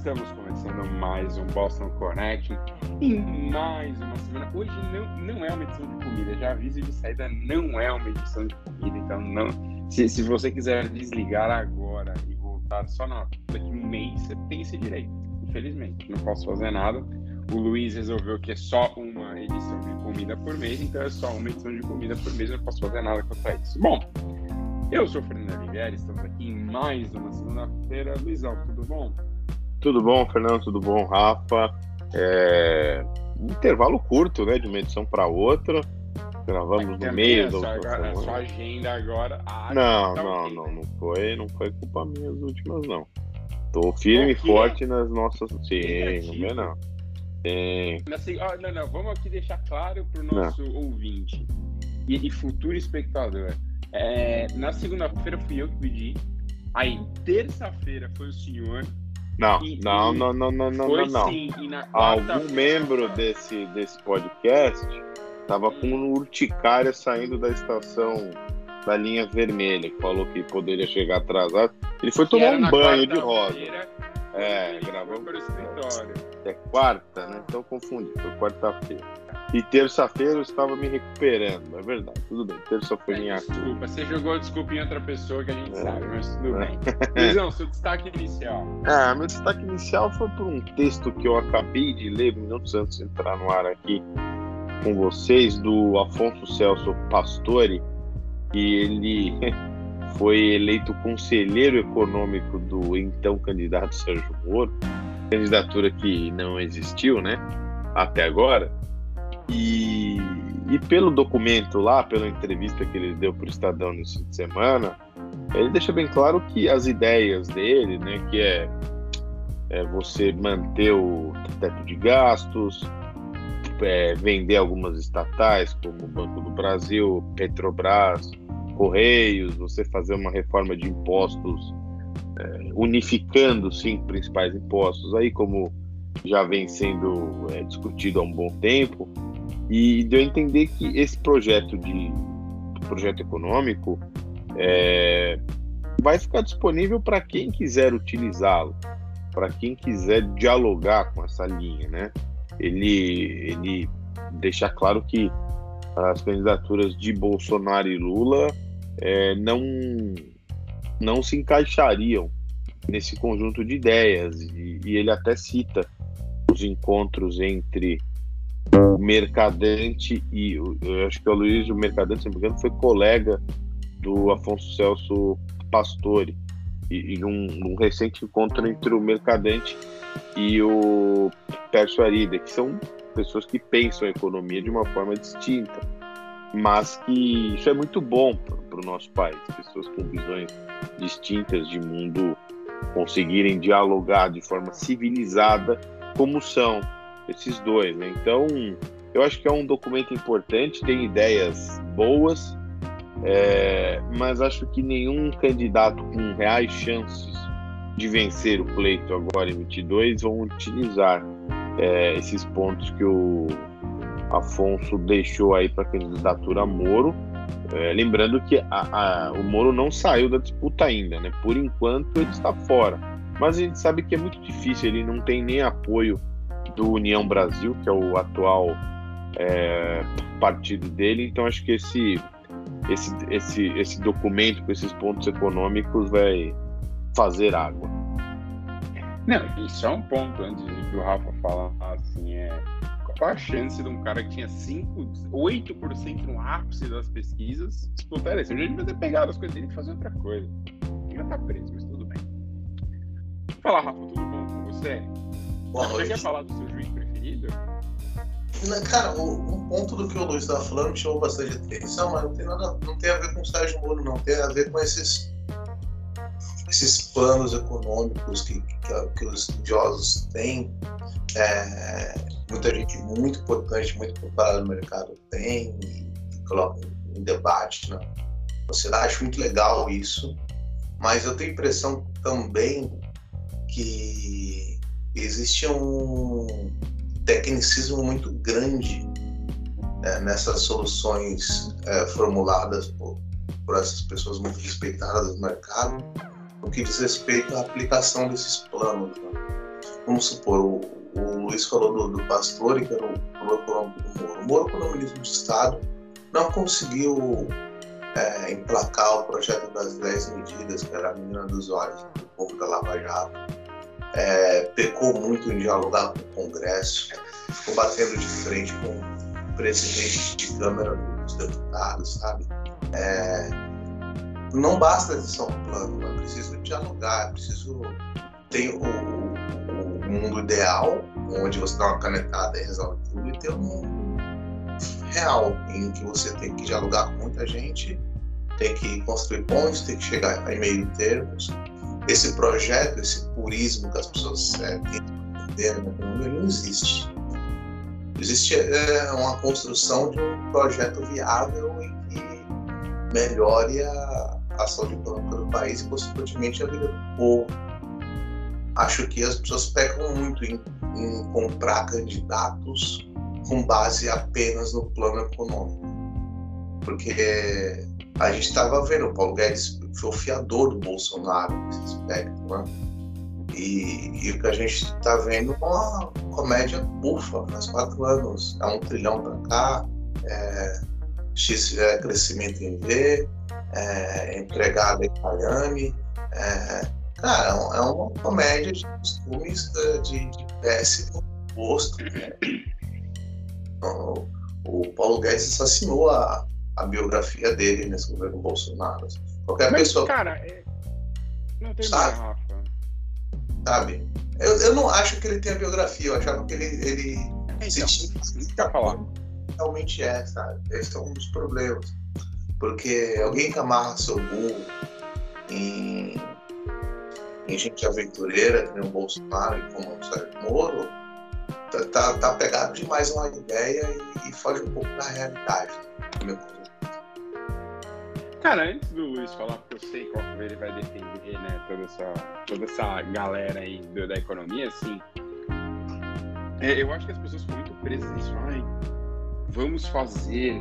Estamos começando mais um Boston Connect em mais uma semana. Hoje não, não é uma edição de comida, já aviso de saída, não é uma edição de comida, então não. Se, se você quiser desligar agora e voltar só na, daqui um mês, você tem esse direito. Infelizmente, não posso fazer nada. O Luiz resolveu que é só uma edição de comida por mês, então é só uma edição de comida por mês, eu não posso fazer nada contra isso. Bom, eu sou o Fernando Oliveira, estamos aqui em mais uma segunda-feira. Luizão, tudo bom? Tudo bom, Fernando? Tudo bom, Rafa? É... Intervalo curto, né, de uma edição para outra. Gravamos é no meio do. A sua agenda agora. Ah, não, tá não, okay. não, não foi, não foi culpa minha as últimas, não. Tô firme e forte nas nossas. Sim, não é não. Sim. não, não, vamos aqui deixar claro para o nosso não. ouvinte e, e, futuro espectador. É, na segunda-feira fui eu que pedi. Aí, terça-feira foi o senhor. Não, e, não, e não, não, não, não, não, não. Sim, Algum membro desse, desse podcast estava com urticária saindo da estação da linha vermelha, falou que poderia chegar atrasado. Ele foi que tomar um banho de rosa. É, gravamos. É quarta, né? Então confundi, foi quarta-feira. E terça-feira eu estava me recuperando, é verdade, tudo bem. Terça-feira é, Desculpa, você jogou desculpa em outra pessoa que a gente é. sabe, mas tudo é. bem. Luizão, seu destaque inicial. Ah, meu destaque inicial foi por um texto que eu acabei de ler minutos antes de entrar no ar aqui com vocês, do Afonso Celso Pastore, e ele foi eleito conselheiro econômico do então candidato Sérgio Moro, candidatura que não existiu, né, até agora. E, e pelo documento lá, pela entrevista que ele deu para o Estadão nesse fim de semana, ele deixa bem claro que as ideias dele, né, que é, é você manter o teto de gastos, é, vender algumas estatais, como o Banco do Brasil, Petrobras, Correios, você fazer uma reforma de impostos, é, unificando cinco principais impostos, aí como já vem sendo é, discutido há um bom tempo, e deu a entender que esse projeto de projeto econômico é, vai ficar disponível para quem quiser utilizá-lo, para quem quiser dialogar com essa linha, né? Ele, ele deixa claro que as candidaturas de Bolsonaro e Lula é, não, não se encaixariam nesse conjunto de ideias. E, e ele até cita os encontros entre o Mercadante e eu acho que o Luiz o Mercadante, se não me engano, foi colega do Afonso Celso Pastore. E, e um, um, recente encontro entre o Mercadante e o Pércio Arida, que são pessoas que pensam a economia de uma forma distinta, mas que isso é muito bom para o nosso país, pessoas com visões distintas de mundo conseguirem dialogar de forma civilizada, como são esses dois, né? Então, eu acho que é um documento importante, tem ideias boas, é, mas acho que nenhum candidato com reais chances de vencer o pleito agora em 22 vão utilizar é, esses pontos que o Afonso deixou aí para a candidatura Moro. É, lembrando que a, a, o Moro não saiu da disputa ainda, né? Por enquanto ele está fora. Mas a gente sabe que é muito difícil, ele não tem nem apoio do União Brasil, que é o atual é, partido dele. Então acho que esse, esse, esse, esse documento com esses pontos econômicos vai fazer água. Não, isso é um ponto antes de que o Rafa falar assim, é qual a chance de um cara que tinha 5, 8% no ápice das pesquisas disputar eleição? Eu já devia ter pegado as coisas dele e fazer outra coisa. Já tá preso, mas tudo bem. Fala, Rafa, tudo bom com você? Boa Você quer falar do seu juiz preferido? Cara, um ponto do que o Luiz estava falando me chamou bastante atenção, mas não tem nada, não tem a ver com o Sérgio Moro, não. Tem a ver com esses, esses planos econômicos que, que, que os estudiosos têm. É, muita gente muito importante, muito preparada no mercado tem e, e coloca em debate na sociedade. Acho muito legal isso, mas eu tenho a impressão também que existe um tecnicismo muito grande é, nessas soluções é, formuladas por, por essas pessoas muito respeitadas do mercado, no que diz respeito à aplicação desses planos. Né? vamos supor, o, o Luiz falou do, do Pastor, que era o plano econômico do Moro. O Moro, como ministro de Estado, não conseguiu é, emplacar o projeto das 10 medidas, que era a menina dos olhos do povo da Lava Jato. É, pecou muito em dialogar com o Congresso, ficou batendo de frente com o presidente de Câmara dos Deputados, sabe? É, não basta só um plano, é preciso dialogar, é preciso ter o, o, mundo ideal, onde você dá uma canetada e resolve tudo, e ter um mundo real, em que você tem que dialogar com muita gente, tem que construir pontos, tem que chegar a meio termos. Esse projeto, esse purismo que as pessoas é, na economia, não existe. Existe é, uma construção de um projeto viável melhore a, a saúde econômica do país e, consequentemente, a vida do povo. Acho que as pessoas pecam muito em, em comprar candidatos com base apenas no plano econômico. Porque a gente estava vendo, o Paulo Guedes foi o fiador do Bolsonaro nesse aspecto, né? E, e o que a gente está vendo é uma comédia bufa faz quatro anos. É um trilhão para cá, é, X é, crescimento em V, é, empregada em Miami. É, cara, é uma comédia de costumes de, de péssimo gosto. Né? O, o Paulo Guedes assassinou a, a biografia dele nesse governo Bolsonaro. Qualquer Mas, pessoa. Cara, é... não tem Sabe? Rafa. Sabe? Eu, eu não acho que ele tenha biografia, eu achava que ele, ele Então, se ia falar. Realmente é, sabe? Esse é um dos problemas. Porque alguém que amarra seu burro em, em gente aventureira, que nem o Bolsonaro e como o Sérgio Moro, tá, tá, tá pegado demais uma ideia e, e foge um pouco da realidade. Cara, antes do Luiz falar, porque eu sei qual que ele vai defender, né, toda essa, toda essa galera aí da economia, assim, é, eu acho que as pessoas ficam muito presas nisso. Ai, vamos fazer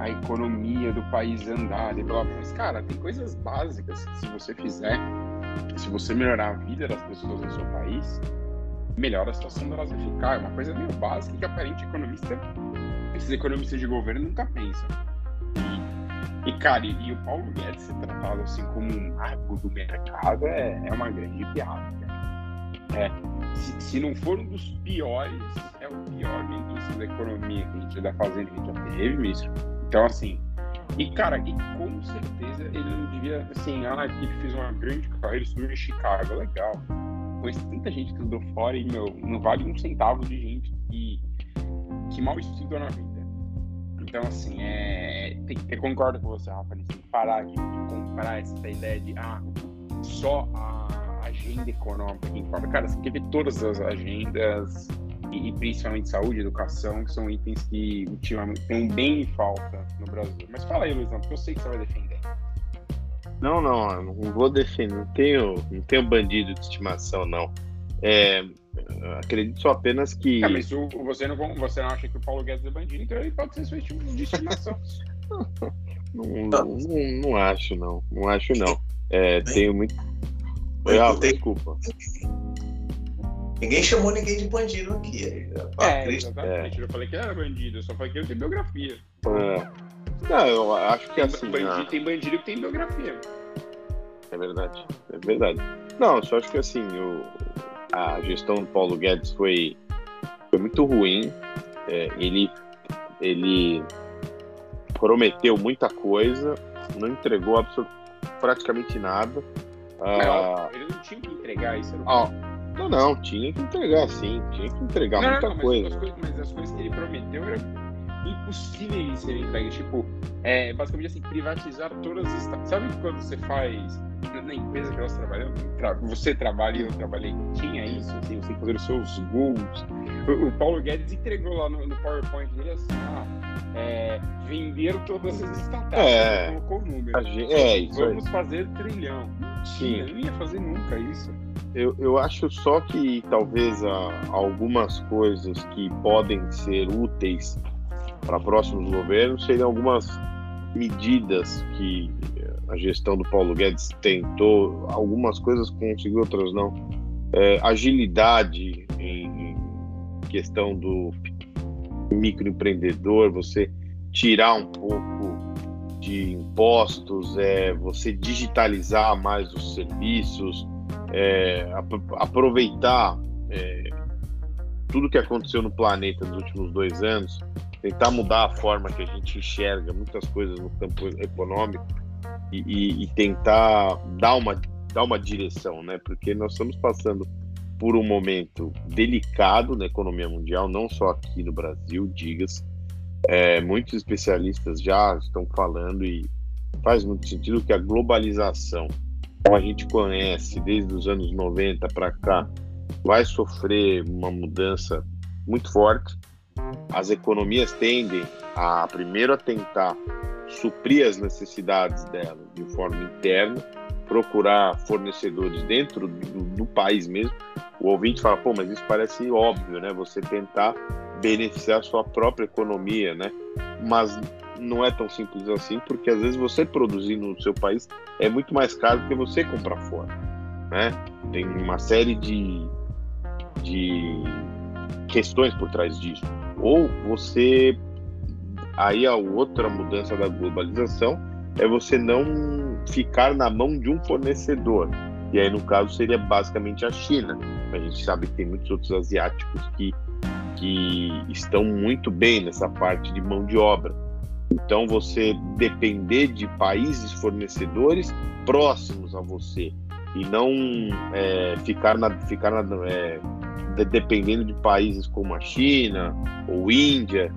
a economia do país andar e blá blá. Mas, cara, tem coisas básicas que se você fizer, se você melhorar a vida das pessoas no seu país, melhora a situação delas vai ficar. É uma coisa meio básica que aparente economista, esses economistas de governo nunca pensam. E, cara, e, e o Paulo Guedes ser tratado assim como um mago do mercado é, é uma grande piada. cara. É, se, se não for um dos piores, é o pior ministro da economia que a gente da fazenda que a gente já teve, ministro. Então, assim, e cara, e com certeza ele não devia, assim, ah, ele fez uma grande carreira, estudou em Chicago, legal. Conheço tanta gente que estudou fora e, meu, não vale um centavo de gente que, que mal estudou na vida. Então, assim, é, tem, eu concordo com você, Rafa, tem que parar de comprar essa ideia de, ah, só a agenda econômica que importa. Cara, você tem que ver todas as agendas, e, e principalmente saúde, educação, que são itens que ultimamente tem bem em falta no Brasil. Mas fala aí, Luizão, porque eu sei que você vai defender. Não, não, eu não vou defender, não tenho, não tenho bandido de estimação, não. É, acredito só apenas que. Ah, mas o, você, não, você não acha que o Paulo Guedes é bandido, então ele pode ser seu tipo de estimação. Não, não, não, não acho, não. Não acho, não. É, tenho muito. Não tem- desculpa. Ninguém chamou ninguém de bandido aqui. A é, Cristo- exatamente. Eu falei que ele era bandido, eu só falei que ele tem biografia. É. Não, eu acho que Tem, assim. bandido, ah, tem bandido que tem biografia. É verdade, é verdade. Não, eu só acho que assim, o, a gestão do Paulo Guedes foi, foi muito ruim. É, ele, ele prometeu muita coisa, não entregou absolut, praticamente nada. Ah, ele não tinha que entregar isso. Era ó, não, não, tinha que entregar sim, tinha que entregar Não, muita não, mas coisa. As coisas, mas as coisas que ele prometeu eram impossíveis de serem entregues. Tipo, é, basicamente assim, privatizar todas as. Sabe quando você faz. na- empresa que nós trabalhamos, tra- você trabalha e eu trabalhei, tinha isso, assim, você tem que fazer os seus gols. O, o Paulo Guedes entregou lá no, no PowerPoint dele assim, ah, é, vender todas as startups. É. Colocou o número. Gente- é, isso aí. Vamos fazer trilhão. Sim. Não ia fazer nunca isso. Eu, eu acho só que talvez ah, algumas coisas que podem ser úteis para próximos governos seriam algumas medidas que eh, a gestão do Paulo Guedes tentou, algumas coisas conseguiu, outras não. é, agilidade em questão do microempreendedor, você tirar um pouco de impostos, é, você digitalizar mais os serviços, é, aproveitar é, tudo que aconteceu no planeta nos últimos dois anos, tentar mudar a forma que a gente enxerga muitas coisas no campo econômico e, e, e tentar dar uma, dar uma direção, né? Porque nós estamos passando por um momento delicado na economia mundial, não só aqui no Brasil, diga-se. É, muitos especialistas já estão falando e faz muito sentido que a globalização, como a gente conhece desde os anos 90 para cá, vai sofrer uma mudança muito forte. As economias tendem a primeiro a tentar suprir as necessidades delas de forma interna, procurar fornecedores dentro do, do país mesmo. O ouvinte fala, pô, mas isso parece óbvio, né? Você tentar beneficiar a sua própria economia, né? Mas não é tão simples assim, porque às vezes você produzir no seu país é muito mais caro do que você comprar fora, né? Tem uma série de, de questões por trás disso. Ou você aí a outra mudança da globalização é você não ficar na mão de um fornecedor. E aí, no caso, seria basicamente a China. A gente sabe que tem muitos outros asiáticos que, que estão muito bem nessa parte de mão de obra. Então, você depender de países fornecedores próximos a você e não é, ficar, na, ficar na, é, dependendo de países como a China ou Índia,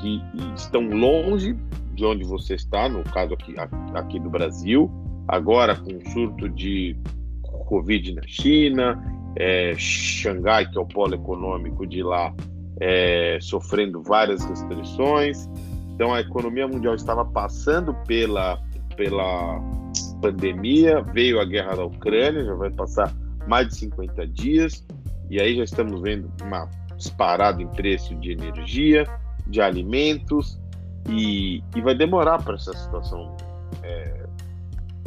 que estão longe de onde você está, no caso aqui, aqui do Brasil, agora com o surto de Covid na China, é, Xangai, que é o polo econômico de lá, é, sofrendo várias restrições. Então a economia mundial estava passando pela, pela pandemia, veio a guerra da Ucrânia, já vai passar mais de 50 dias, e aí já estamos vendo uma disparada em preço de energia, de alimentos, e, e vai demorar para essa situação é,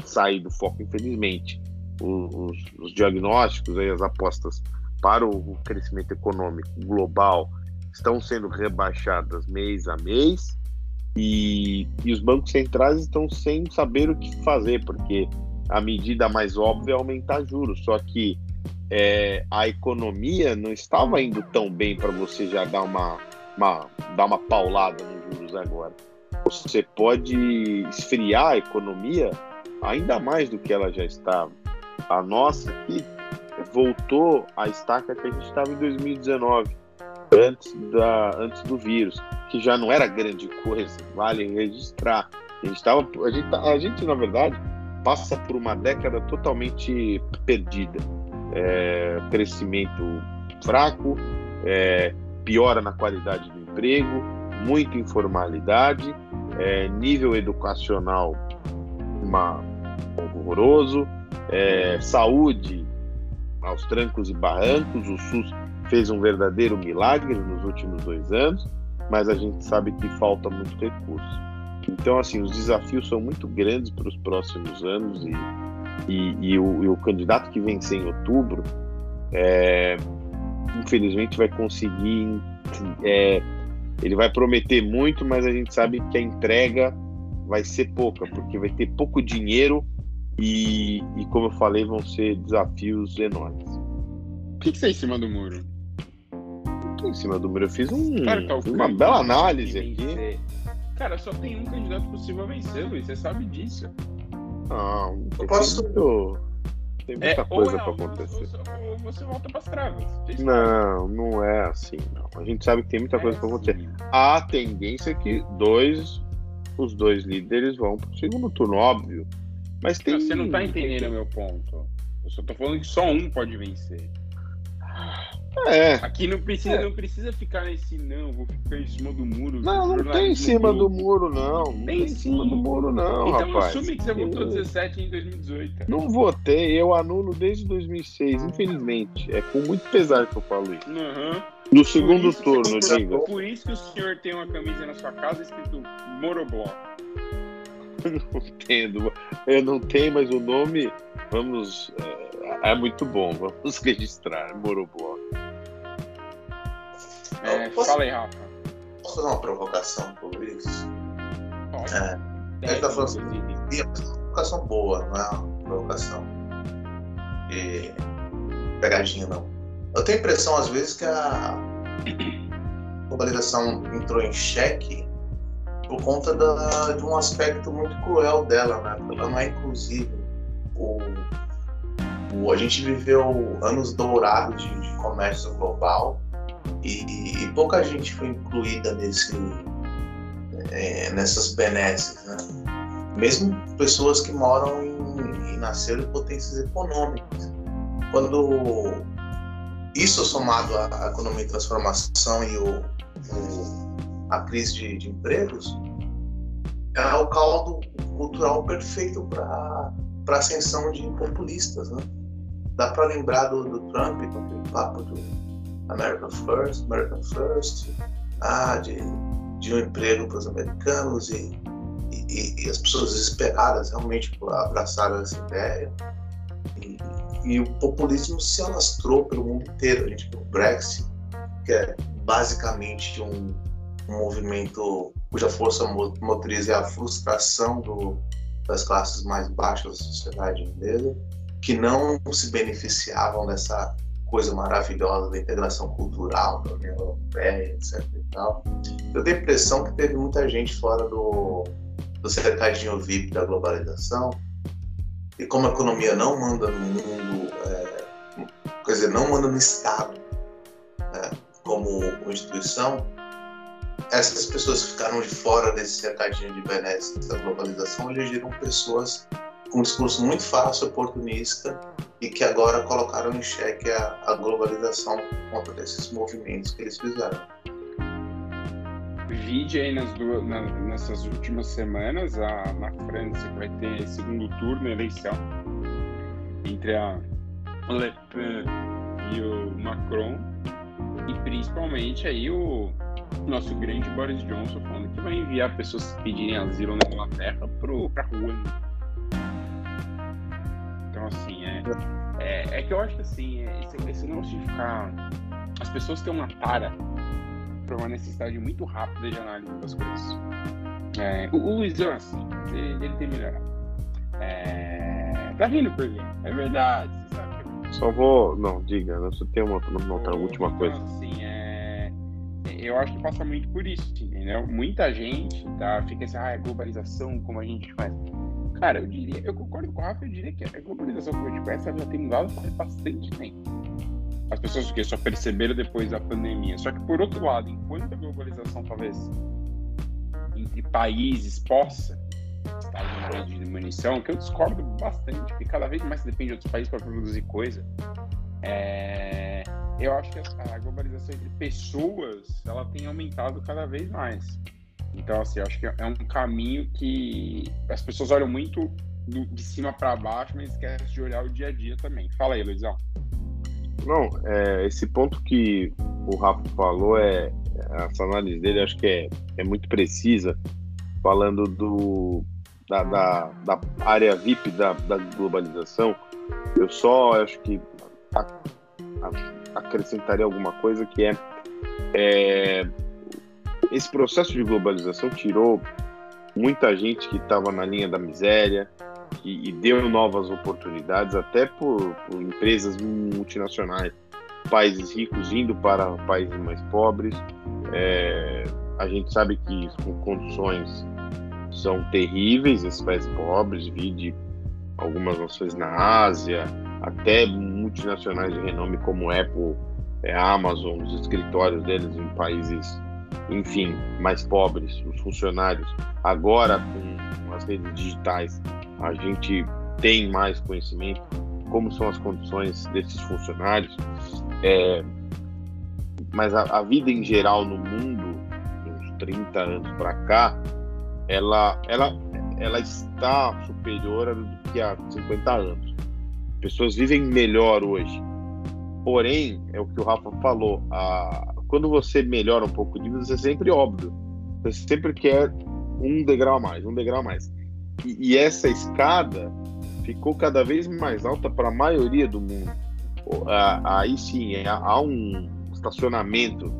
sair do foco, infelizmente. Os, os, diagnósticos, as apostas para o crescimento econômico global estão sendo rebaixadas mês a mês e, e os bancos centrais estão sem saber o que fazer, porque a medida mais óbvia é aumentar juros, só que é, a economia não estava indo tão bem para você já dar uma, uma, dar uma paulada nos agora. Você pode esfriar a economia ainda mais do que ela já estava. A nossa aqui voltou à estaca que a gente estava em 2019, antes, da, antes do vírus, que já não era grande coisa, vale registrar. A gente, tava, a, gente, tá, a gente, na verdade, passa por uma década totalmente perdida. É, crescimento fraco, é, piora na qualidade do emprego, muita informalidade, é, nível educacional uma, horroroso, é, saúde aos trancos e barrancos, o SUS fez um verdadeiro milagre nos últimos dois anos, mas a gente sabe que falta muito recurso. Então, assim, os desafios são muito grandes para os próximos anos e, e, e, o, e o, candidato que vencer em outubro, é, infelizmente, vai conseguir. É, ele vai prometer muito, mas a gente sabe que a entrega vai ser pouca, porque vai ter pouco dinheiro e, e como eu falei, vão ser desafios enormes. O que, que você é em cima do muro? em cima do muro. Eu fiz um, Cara, uma bela análise aqui. Cara, só tem um candidato possível a vencer, Luiz. Você sabe disso. Não, eu posso. Muito... Tem muita é, coisa para acontecer. Ou você volta para as. Não, não é assim, não. A gente sabe que tem muita é coisa para acontecer. Assim. A tendência é que dois, os dois líderes vão para o segundo turno, óbvio. Mas tem. Você não está entendendo o meu ponto. Eu só tô falando que só um pode vencer. É. Aqui não precisa, é. não precisa ficar nesse não, vou ficar em cima do muro. Não, não tem em cima do muro, não. Não tem em cima do muro, não, então, rapaz. Assume que você votou 17 em 2018. Não votei, eu anulo desde 2006, infelizmente. É com muito pesar que eu falo isso. Uhum. No segundo turno, diga. Por isso que o senhor tem uma camisa na sua casa escrito Moroblock. não entendo. Eu não tenho, mas o nome, vamos é, É muito bom, vamos registrar, morou boa. É, Posso- Fala aí, Rafa. Posso fazer uma provocação por isso? Pode. É, Deve, tá falando- e é uma provocação boa, não é uma provocação e... pegadinha, não. Eu tenho a impressão, às vezes, que a globalização entrou em xeque por conta da- de um aspecto muito cruel dela, né? Ela não é inclusiva. O, o- a gente viveu anos dourados de, de comércio global e, e pouca gente foi incluída nesse, é, nessas benesses, né? Mesmo pessoas que moram em, e nasceram em potências econômicas. Quando isso somado à economia em transformação e o, o- a crise de, de empregos, é o caldo cultural perfeito para a ascensão de populistas. Né? Dá para lembrar do, do Trump, com aquele papo do America First, American First, ah, de, de um emprego para os americanos e, e, e as pessoas desesperadas realmente abraçaram essa ideia. E, e o populismo se alastrou pelo mundo inteiro. A gente viu o Brexit, que é basicamente um, um movimento cuja força mo- motriz é a frustração do, das classes mais baixas da sociedade inglesa, que não se beneficiavam dessa coisa maravilhosa da integração cultural da União Europeia, etc. E tal. Eu tenho a impressão que teve muita gente fora do, do cercadinho VIP da globalização, e como a economia não manda no mundo, é, quer dizer, não manda no Estado né, como instituição, essas pessoas que ficaram de fora desse cercadinho de benesses da globalização elegeram pessoas com um discurso muito fácil, oportunista, e que agora colocaram em xeque a, a globalização por conta desses movimentos que eles fizeram. Vide aí nas duas, na- nessas últimas semanas, a, na França, que vai ter segundo turno, eleição, entre a Le Pen e o Macron, e principalmente aí o nosso grande Boris Johnson falando que vai enviar pessoas que pedirem asilo na Inglaterra pro, pra rua. Assim, é, é, é que eu acho que assim, é, esse, esse negócio de ficar. As pessoas têm uma tara para uma necessidade muito rápida de análise das coisas. É, o, o Luizão é assim, ele, ele tem melhorado. É, tá rindo por quê? É verdade, você sabe que é. Só vou. Não, diga, só tenho uma, uma outra última Então, coisa. Assim, é, eu acho que passa muito por isso, entendeu? Muita gente tá, fica assim, ah, é globalização, como a gente faz. Cara, eu diria, eu concordo com o Rafa, eu diria que a globalização como a gente conhece, ela já tem mudado faz bastante tempo. As pessoas o quê? só perceberam depois da pandemia. Só que, por outro lado, enquanto a globalização talvez entre países possa estar em grande diminuição, que eu discordo bastante, porque cada vez mais você depende de outros países para produzir coisa, é, eu acho que a, a globalização entre pessoas ela tem aumentado cada vez mais. Então, assim, acho que é um caminho que as pessoas olham muito de cima para baixo, mas esquecem de olhar o dia a dia também. Fala aí, Luizão. Não, é, esse ponto que o Rafa falou é essa análise dele acho que é, é muito precisa, falando do da, da, da área VIP da, da globalização. Eu só acho que a- a- acrescentaria alguma coisa que é, é esse processo de globalização tirou muita gente que estava na linha da miséria e, e deu novas oportunidades até por, por empresas multinacionais, países ricos indo para países mais pobres. É, a gente sabe que as condições são terríveis esses países pobres, vide algumas nações na Ásia, até multinacionais de renome como Apple, é, Amazon, os escritórios deles em países, enfim, mais pobres, os funcionários. Agora, com as redes digitais, a gente tem mais conhecimento como são as condições desses funcionários. É, mas a, a vida em geral no mundo, uns 30 anos para cá, ela, ela, ela está superior do que há 50 anos. Pessoas vivem melhor hoje. Porém, é o que o Rafa falou, a, quando você melhora um pouco de vida, você sempre óbvio. Você sempre quer um degrau a mais, um degrau a mais. E, e essa escada, ficou cada vez mais alta para a maioria do mundo. Aí sim, é, há um estacionamento,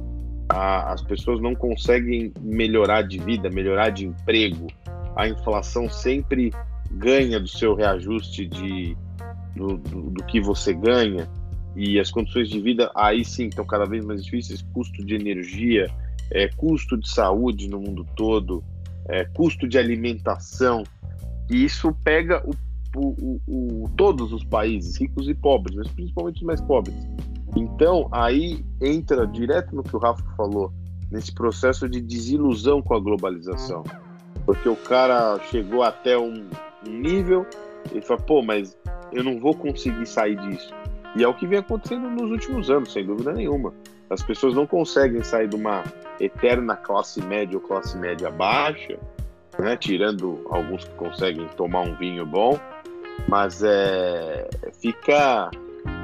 as pessoas não conseguem melhorar de vida, melhorar de emprego. A inflação sempre ganha do seu reajuste de, do, do, do que você ganha e as condições de vida aí sim estão cada vez mais difíceis, custo de energia, é, custo de saúde no mundo todo, é, custo de alimentação, e isso pega o, o, o, todos os países, ricos e pobres, mas principalmente os mais pobres. Então, aí entra direto no que o Rafa falou, nesse processo de desilusão com a globalização. Porque o cara chegou até um, um nível e fala, pô, mas eu não vou conseguir sair disso. E é o que vem acontecendo nos últimos anos, sem dúvida nenhuma. As pessoas não conseguem sair de uma eterna classe média ou classe média baixa, né? tirando alguns que conseguem tomar um vinho bom, mas é, fica,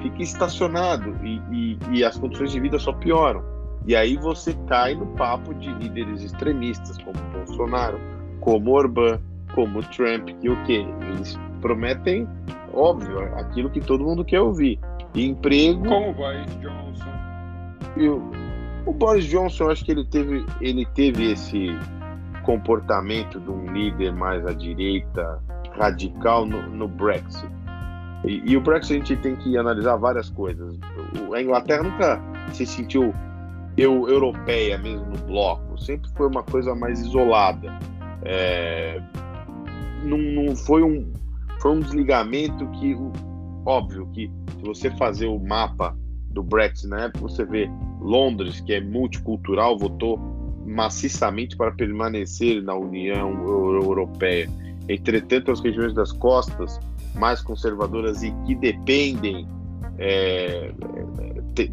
fica estacionado e, e, e as condições de vida só pioram. E aí você cai no papo de líderes extremistas, como Bolsonaro, como Orbán, como Trump, que o quê? Eles prometem, óbvio, aquilo que todo mundo quer ouvir. Emprego. Como o Boris Johnson. E o, Boris Johnson, eu acho que ele teve, ele teve esse comportamento de um líder mais à direita, radical no, no Brexit. E, e, o Brexit a gente tem que analisar várias coisas. O, a Inglaterra nunca se sentiu eu, europeia mesmo no bloco, sempre foi uma coisa mais isolada. É, não, não foi um foi um desligamento que óbvio que se você fazer o mapa do Brexit na época, você vê Londres, que é multicultural, votou maciçamente para permanecer na União Europeia. Entretanto, as regiões das costas, mais conservadoras e que dependem, é,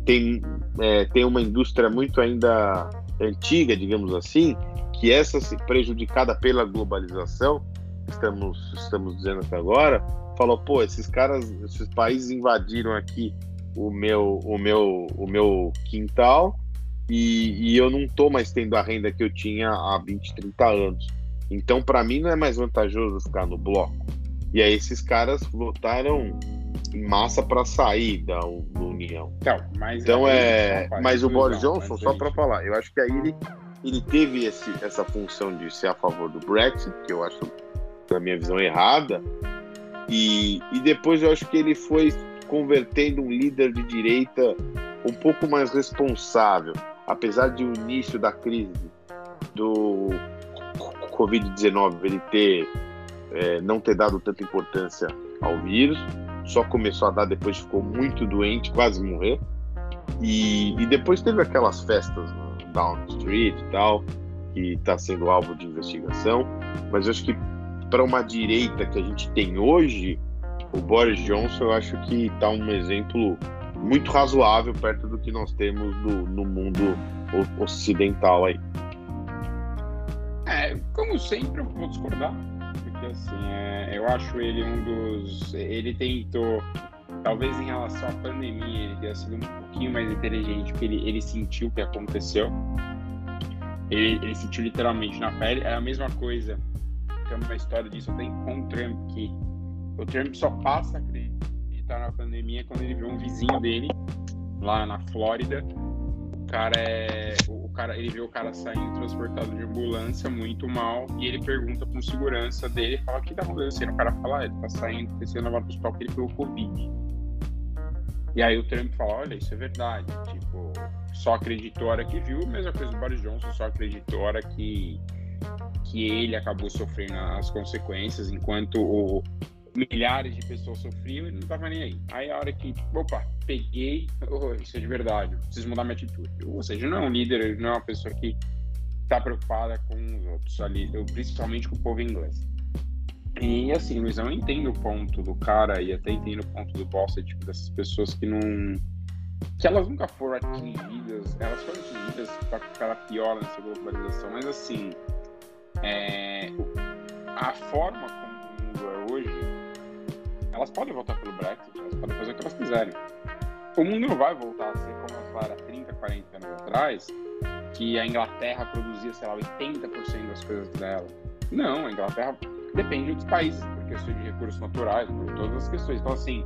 tem, é, tem uma indústria muito ainda antiga, digamos assim, que essa se prejudicada pela globalização, estamos, estamos dizendo até agora, falou, pô, esses caras, esses países invadiram aqui o meu, o meu, o meu quintal e, e eu não tô mais tendo a renda que eu tinha há 20, 30 anos. Então, para mim, não é mais vantajoso ficar no bloco. E aí, esses caras votaram em massa para sair da, União. Então, mas, então é. Mas o Boris Johnson, só para falar, eu acho que aí ele, ele teve esse, essa função de ser a favor do Brexit, que eu acho, na minha visão, errada, e, e depois eu acho que ele foi convertendo um líder de direita um pouco mais responsável, apesar de o início da crise do Covid-19 ele ter é, não ter dado tanta importância ao vírus, só começou a dar depois ficou muito doente, quase morrer. E, e depois teve aquelas festas no Down Street e tal, que está sendo alvo de investigação. Mas eu acho que para uma direita que a gente tem hoje, o Boris Johnson eu acho que está um exemplo muito razoável perto do que nós temos no, no mundo ocidental aí. É, como sempre, eu vou discordar, porque assim, é, eu acho ele um dos. Ele tentou, talvez em relação à pandemia, ele tenha sido um pouquinho mais inteligente, porque ele, ele sentiu o que aconteceu. Ele, ele sentiu literalmente na pele. É a mesma coisa tem uma história disso tem com o Trump, que o Trump só passa a acreditar na pandemia quando ele vê um vizinho dele lá na Flórida. O cara é. O cara, ele vê o cara saindo transportado de ambulância muito mal e ele pergunta um segurança dele fala: O que tá acontecendo? O cara fala: ah, Ele tá saindo, tá sendo levado pro hospital porque ele pegou Covid. E aí o Trump fala: Olha, isso é verdade. Tipo, só acreditou a hora que viu, mesma coisa do Boris Johnson, só acreditou a hora que que ele acabou sofrendo as consequências, enquanto o, milhares de pessoas sofriam, ele não estava nem aí. Aí a hora que, opa, peguei, oh, isso é de verdade, preciso mudar minha atitude. Ou seja, não é um líder, não é uma pessoa que está preocupada com os outros ali, principalmente com o povo inglês. E assim, Luizão, eu entendo o ponto do cara e até entendo o ponto do Bossa, tipo, dessas pessoas que não. que elas nunca foram atingidas, elas foram atingidas para ficar pior nessa globalização, mas assim, é, a forma como o mundo é hoje, elas podem voltar pelo Brexit, elas podem fazer o que elas quiserem. O mundo não vai voltar a ser como era 30, 40 anos atrás, que a Inglaterra produzia, sei lá, 80% das coisas dela. Não, a Inglaterra depende dos países, questões de recursos naturais, por todas as questões. Então, assim,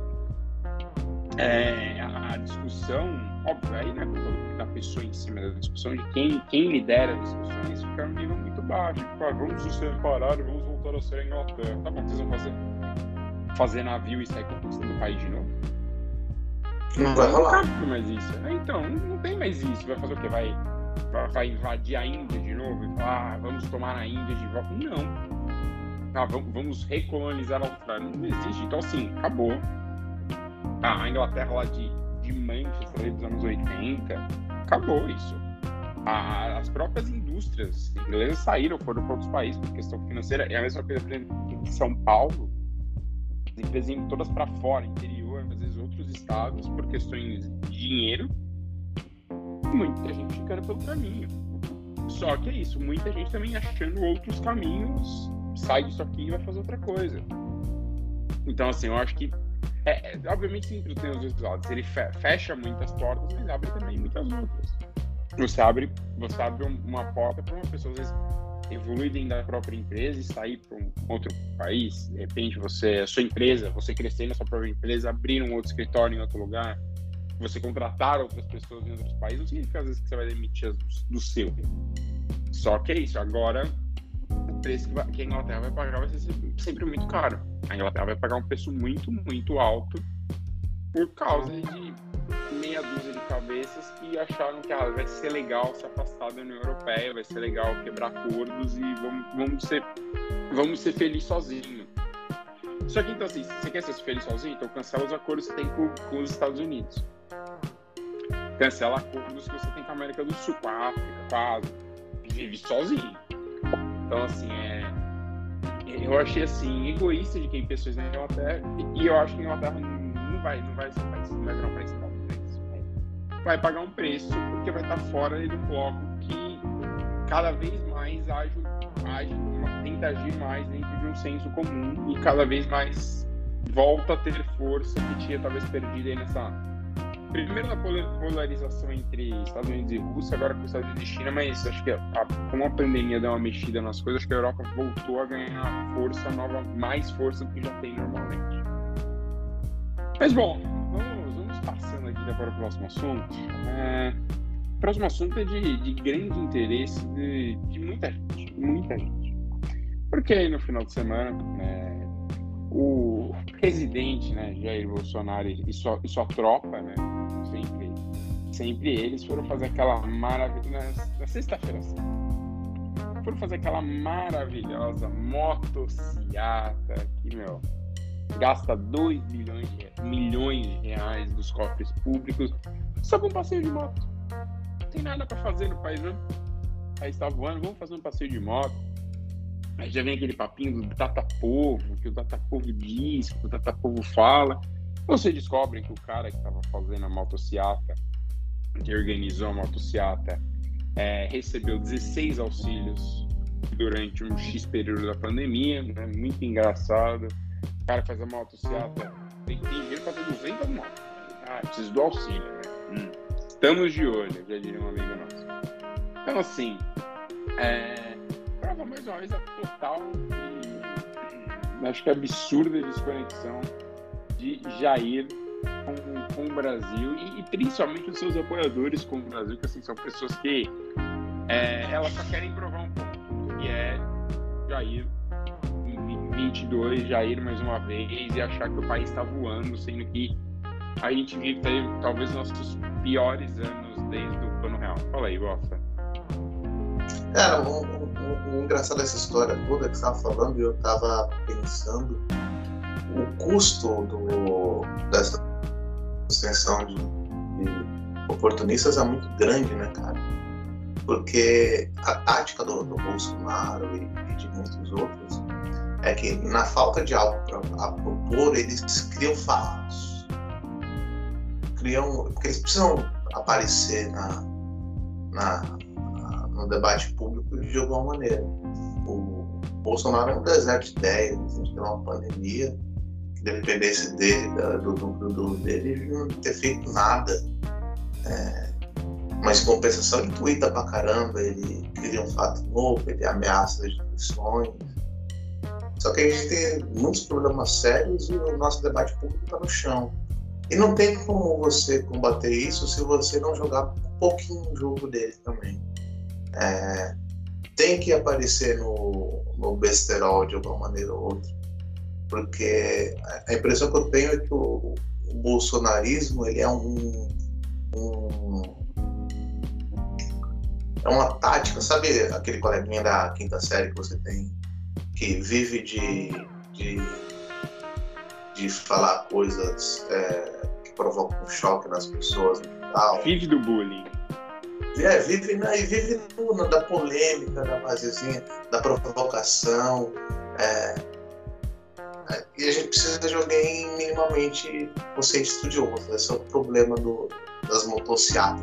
é, a, a, discussão, óbvio, aí não é da pessoa em cima da discussão, de quem, quem lidera as discussões, fica um nível muito baixo. Tipo, ah, vamos nos separar e vamos voltar a ser a Inglaterra. Tá bom, vocês vão fazer, fazer navio e sair conquistando o país de novo? Não vai rolar. Não mais isso. É, então, não tem mais isso. Vai fazer o quê? Vai, vai, invadir a Índia de novo e falar, ah, vamos tomar a Índia de volta? Não. Ah, vamos, recolonizar a Austrália. Não existe. Então, assim, acabou a Inglaterra lá de, de Manchester dos anos 80, acabou isso. A, as próprias indústrias inglesas saíram, foram para outros países por questão financeira. É a mesma coisa, por exemplo, em São Paulo, as empresas indo todas para fora, interior, às vezes outros estados, por questões de dinheiro. Muita gente ficando pelo caminho. Só que é isso, muita gente também achando outros caminhos, sai disso aqui e vai fazer outra coisa. Então, assim, eu acho que é, é, obviamente sempre tem os dois lados. Ele fecha muitas portas, mas abre também muitas outras. Você abre, você abre uma porta para uma pessoa, às vezes, evoluir dentro da própria empresa e sair para um outro país. De repente, você, a sua empresa, você crescer na sua própria empresa, abrir um outro escritório em outro lugar, você contratar outras pessoas em outros países, não significa, às vezes, que você vai demitir as do, do seu. Só que é isso. Agora, o preço que a Inglaterra vai pagar vai ser sempre muito caro. A Inglaterra vai pagar um preço muito, muito alto por causa de meia dúzia de cabeças que acharam que ah, vai ser legal se afastar da União Europeia, vai ser legal quebrar acordos e vamos, vamos, ser, vamos ser felizes sozinhos. Só que então assim, se você quer ser feliz sozinho, então cancela os acordos que você tem com, com os Estados Unidos. Cancela acordos que você tem com a América do Sul, com a África, com a Ásia. Vive sozinho. Então, assim, é, eu achei assim, egoísta de quem pensou isso na Inglaterra, e eu acho que a Inglaterra não vai, não vai ser não vai virar um país Vai pagar um preço, porque vai estar fora do bloco que cada vez mais age, age tenta agir mais dentro de um senso comum e cada vez mais volta a ter força que tinha talvez perdido aí nessa primeiro na polarização entre Estados Unidos e Rússia, agora com Estados Unidos e China, mas acho que a, como a pandemia deu uma mexida nas coisas, acho que a Europa voltou a ganhar força nova, mais força do que já tem normalmente. Mas bom, vamos, vamos passando aqui para o próximo assunto. É, o próximo assunto é de, de grande interesse de, de muita gente, muita gente. Porque aí no final de semana, é, o presidente, né, Jair Bolsonaro e sua, e sua tropa, né, sempre, sempre eles foram fazer aquela maravilha na, sexta-feira, foram fazer aquela maravilhosa motociata que, meu, gasta 2 milhões de, milhões de reais dos cofres públicos só com um passeio de moto. Não tem nada para fazer no país, não. O país tá voando, vamos fazer um passeio de moto Aí já vem aquele papinho do Data Povo, que o Data Povo diz, que o Data Povo fala. Você descobre que o cara que estava fazendo a motociata, que organizou a motociata, é, recebeu 16 auxílios durante um X período da pandemia, né? muito engraçado. Cara faz a motociata, tem, tem dinheiro para ter 200 motos. Ah, preciso do auxílio, né? Hum. Estamos de olho, já diria um amigo nosso. Então, assim, é, prova mais uma vez a total e acho que absurda desconexão de Jair com, com o Brasil e, e, principalmente os seus apoiadores com o Brasil, que assim, são pessoas que é, elas só querem provar um ponto, que é Jair em 22, Jair mais uma vez, e achar que o país está voando, sendo que a gente vive talvez nossos piores anos desde o plano real. Fala aí, Bosta. Cara, o, o, o engraçado dessa história toda que você estava falando, eu estava pensando o custo do, dessa suspensão de, de, oportunistas é muito grande, né, cara? Porque a tática do, do Bolsonaro e, e, de muitos outros é que na falta de algo para propor, eles criam fatos. Criam. Porque eles precisam aparecer na, na no debate público de alguma maneira. O Bolsonaro é um deserto de ideias, a gente tem uma pandemia, que dependesse dele, do núcleo dele, ele não ter feito nada. É, mas compensação, ele twitta pra caramba, ele cria um fato novo, ele ameaça as instituições. Só que a gente tem muitos problemas sérios e o nosso debate público está no chão. E não tem como você combater isso se você não jogar um pouquinho o jogo dele também. É, tem que aparecer no, no besterol de alguma maneira ou outra. Porque a impressão que eu tenho é que o, o bolsonarismo ele é um, um, é uma tática, sabe aquele coleguinha da quinta série que você tem que vive de, de, de falar coisas é, que provocam um choque nas pessoas e tal. Vive do bullying. É, vive, né, e vive no, da polêmica, da basezinha, da provocação. É, é, e a gente precisa de alguém minimamente consciente estudioso. Esse é o problema do, das motocicletas.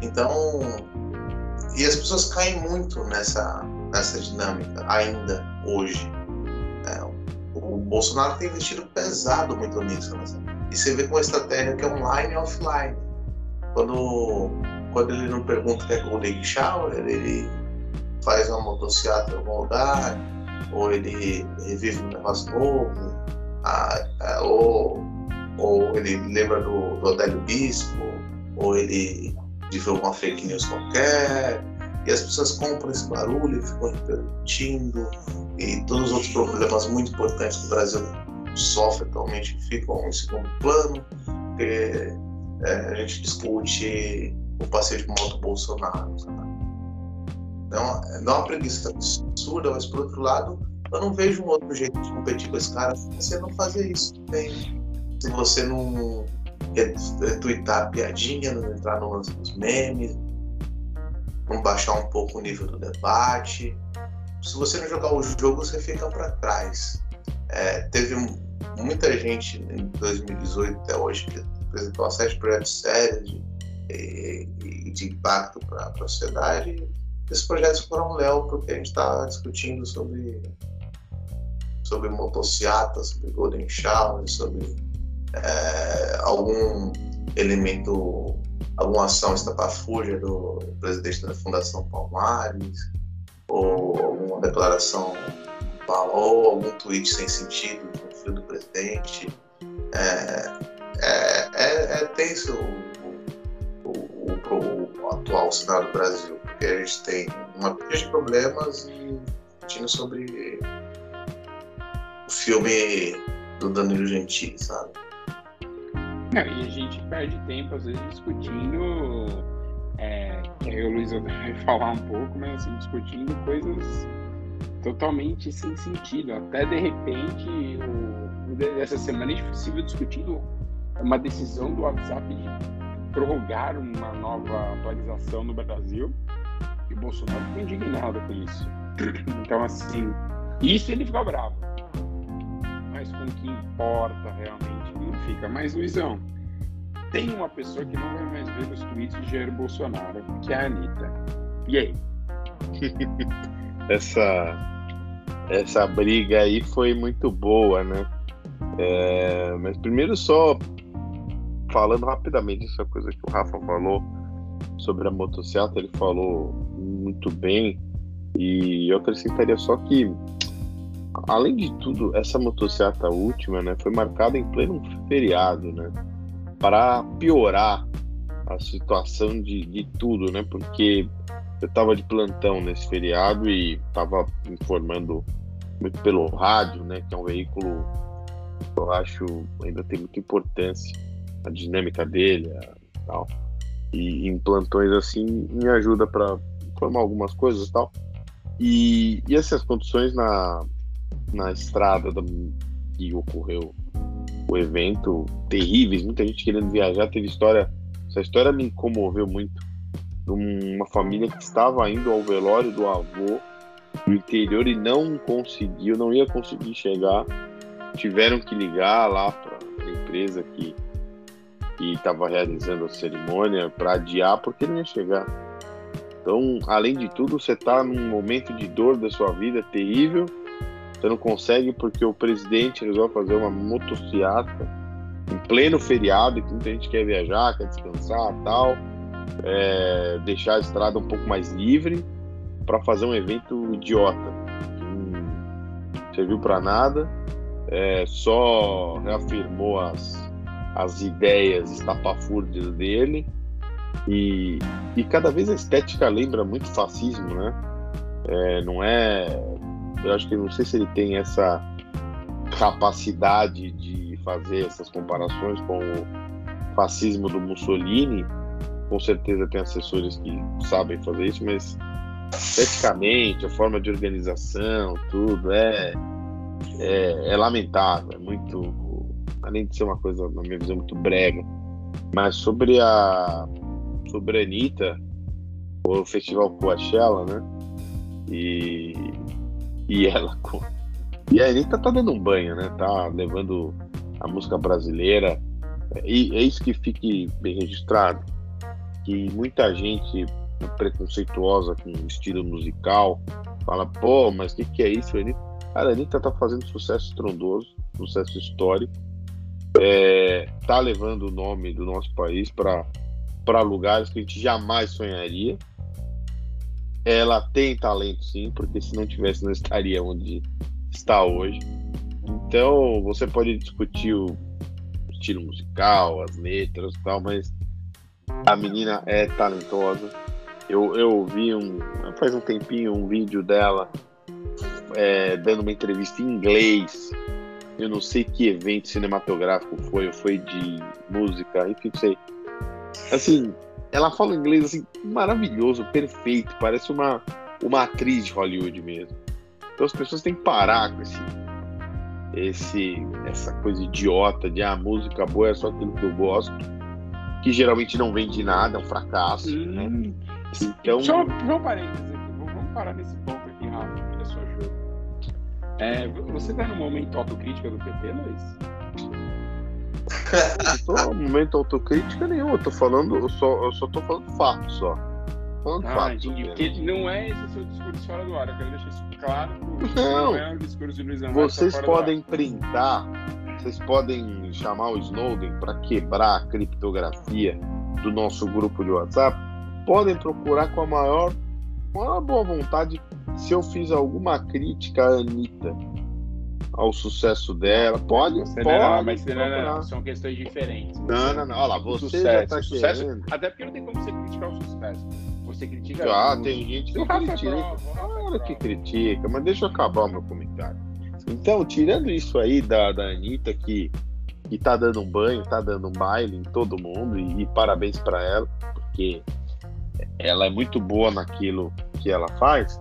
Então, e as pessoas caem muito nessa, nessa dinâmica ainda hoje. É, o Bolsonaro tem investido pesado muito nisso. Né? E você vê com a estratégia que é online e offline. Quando, quando ele não pergunta o que é Golden Shower, ele faz uma motocicleta em algum lugar, ou ele revive um negócio novo, a, a, ou, ou ele lembra do, do Bispo, ou ele divulga uma fake news qualquer, e as pessoas compram esse barulho e ficam repercutindo, e todos os outros problemas muito importantes que o Brasil sofre atualmente ficam em segundo plano, porque é, a gente discute o passeio de moto Bolsonaro. Então, não é uma preguiça absurda, mas por outro lado, eu não vejo um outro jeito de competir com esse cara se você não fazer isso também. Se você não retweetar piadinha, não entrar nos memes, não baixar um pouco o nível do debate. Se você não jogar o jogo, você fica para trás. É, teve muita gente em 2018 até hoje que apresentou de projetos sérios de, de, de impacto para a sociedade. Esses projetos foram léu porque a gente está discutindo sobre sobre motocicletas, sobre Golden Shower, sobre é, algum elemento alguma ação estapafúrdia do presidente da Fundação Palmares, ou alguma declaração ou algum tweet sem sentido do filho do presidente. É, é, é, é tenso o, o, o, o, atual cenário do Brasil, porque a gente tem uma pilha de problemas e discutindo sobre o filme do Danilo Gentili, sabe? Não, e a gente perde tempo, às vezes, discutindo. É, que aí o Luiz vai falar um pouco, mas assim, discutindo coisas totalmente sem sentido. Até de repente, o, essa semana a gente ficou discutindo uma decisão do WhatsApp de prorrogar uma nova atualização no Brasil. E o Bolsonaro ficou indignado com isso. Então, assim, isso ele ficou bravo. Mas com o que importa realmente não fica. Mas, Luizão, tem uma pessoa que não vai mais ver os tweets de Jair Bolsonaro, que é a Anitta. E aí? essa, essa briga aí foi muito boa, né? É, mas primeiro só falando rapidamente essa coisa que o Rafa falou sobre a motocicleta, ele falou muito bem. E eu acrescentaria só que além de tudo, essa motocicleta última, né, foi marcada em pleno feriado, né, para piorar a situação de, de tudo, né, porque eu estava de plantão nesse feriado e estava informando muito pelo rádio, né, que é um veículo que eu acho ainda tem muita importância, a dinâmica dele, a, tal. E em plantões assim me ajuda para informar algumas coisas tal. E, e essas condições na, na estrada da, que ocorreu o evento, terríveis, muita gente querendo viajar, teve história, essa história me comoveu muito, uma família que estava indo ao velório do avô no interior e não conseguiu, não ia conseguir chegar, tiveram que ligar lá para a empresa que estava realizando a cerimônia para adiar porque não ia chegar. Então, além de tudo, você está num momento de dor da sua vida terrível você não consegue porque o presidente resolve fazer uma motociata em pleno feriado, que muita gente quer viajar, quer descansar tal, é, deixar a estrada um pouco mais livre para fazer um evento idiota. serviu para nada, é, só reafirmou as, as ideias estapafúrdias dele e, e cada vez a estética lembra muito fascismo, né? É, não é. Eu acho que não sei se ele tem essa capacidade de fazer essas comparações com o fascismo do Mussolini. Com certeza tem assessores que sabem fazer isso, mas esteticamente, a forma de organização, tudo é, é, é lamentável, é muito, além de ser uma coisa, na minha visão, muito brega. Mas sobre a sobre a Anitta, o festival Coachella, né? E, e ela e a Anitta tá dando um banho, né? Tá levando a música brasileira. E é isso que fique bem registrado. Que muita gente preconceituosa com estilo musical fala, pô, mas o que, que é isso, Anitta? Cara, a Anitta tá fazendo sucesso estrondoso, sucesso histórico. É, tá levando o nome do nosso país para lugares que a gente jamais sonharia. Ela tem talento sim, porque se não tivesse não estaria onde está hoje. Então você pode discutir o estilo musical, as letras e tal, mas a menina é talentosa. Eu, eu vi um, faz um tempinho um vídeo dela é, dando uma entrevista em inglês. Eu não sei que evento cinematográfico foi, ou foi de música, enfim, não sei. Assim, ela fala inglês assim, maravilhoso, perfeito, parece uma, uma atriz de Hollywood mesmo. Então as pessoas têm que parar com esse, esse essa coisa idiota de ah, música boa é só aquilo que eu gosto, que geralmente não vende nada, é um fracasso. Hum. Né? Então. Só, só um parênteses aqui, vamos parar nesse ponto aqui, Rafa, olha só, jogo. É, você tá no momento autocrítica do PT, Luiz? Não tô no momento autocrítica nenhum, eu tô falando, eu só, eu só tô falando fato só. Falando ah, fato. Entendi, porque não é esse o seu discurso fora do ar, eu quero deixar isso claro. Não, não é um discurso de Luiz Vocês podem printar, vocês podem chamar o Snowden para quebrar a criptografia do nosso grupo de WhatsApp podem procurar com a maior, com a boa vontade se eu fiz alguma crítica à Anitta, ao sucesso dela. Pode, você pode. Não, mas não, não, são questões diferentes. Não, não, não. Olha lá, você sucesso, tá sucesso, querendo. Até porque não tem como você criticar o sucesso. Você critica. Ah, tem gente que critica. Claro que critica, mas deixa eu acabar o meu comentário. Então, tirando isso aí da, da Anitta, que, que tá dando um banho, tá dando um baile em todo mundo, e, e parabéns para ela, porque ela é muito boa naquilo que ela faz.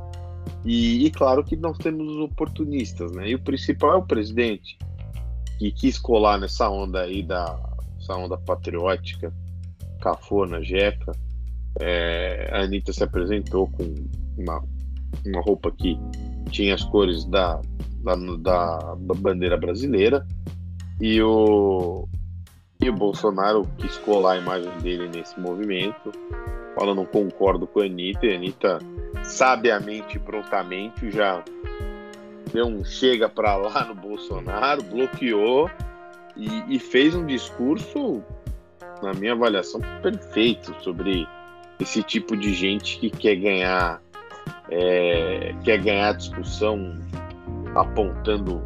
E, e, claro que nós temos os oportunistas, né? E o principal é o presidente, que quis colar nessa onda aí da essa onda patriótica, cafona, jeca. É, a Anitta se apresentou com uma, uma roupa que tinha as cores da, da, da, da bandeira brasileira. E o, e o Bolsonaro quis colar a imagem dele nesse movimento fala não concordo com a Anitta, e a Anitta sabiamente e prontamente já deu um chega para lá no Bolsonaro, bloqueou e, e, fez um discurso, na minha avaliação, perfeito sobre esse tipo de gente que quer ganhar é, quer ganhar discussão apontando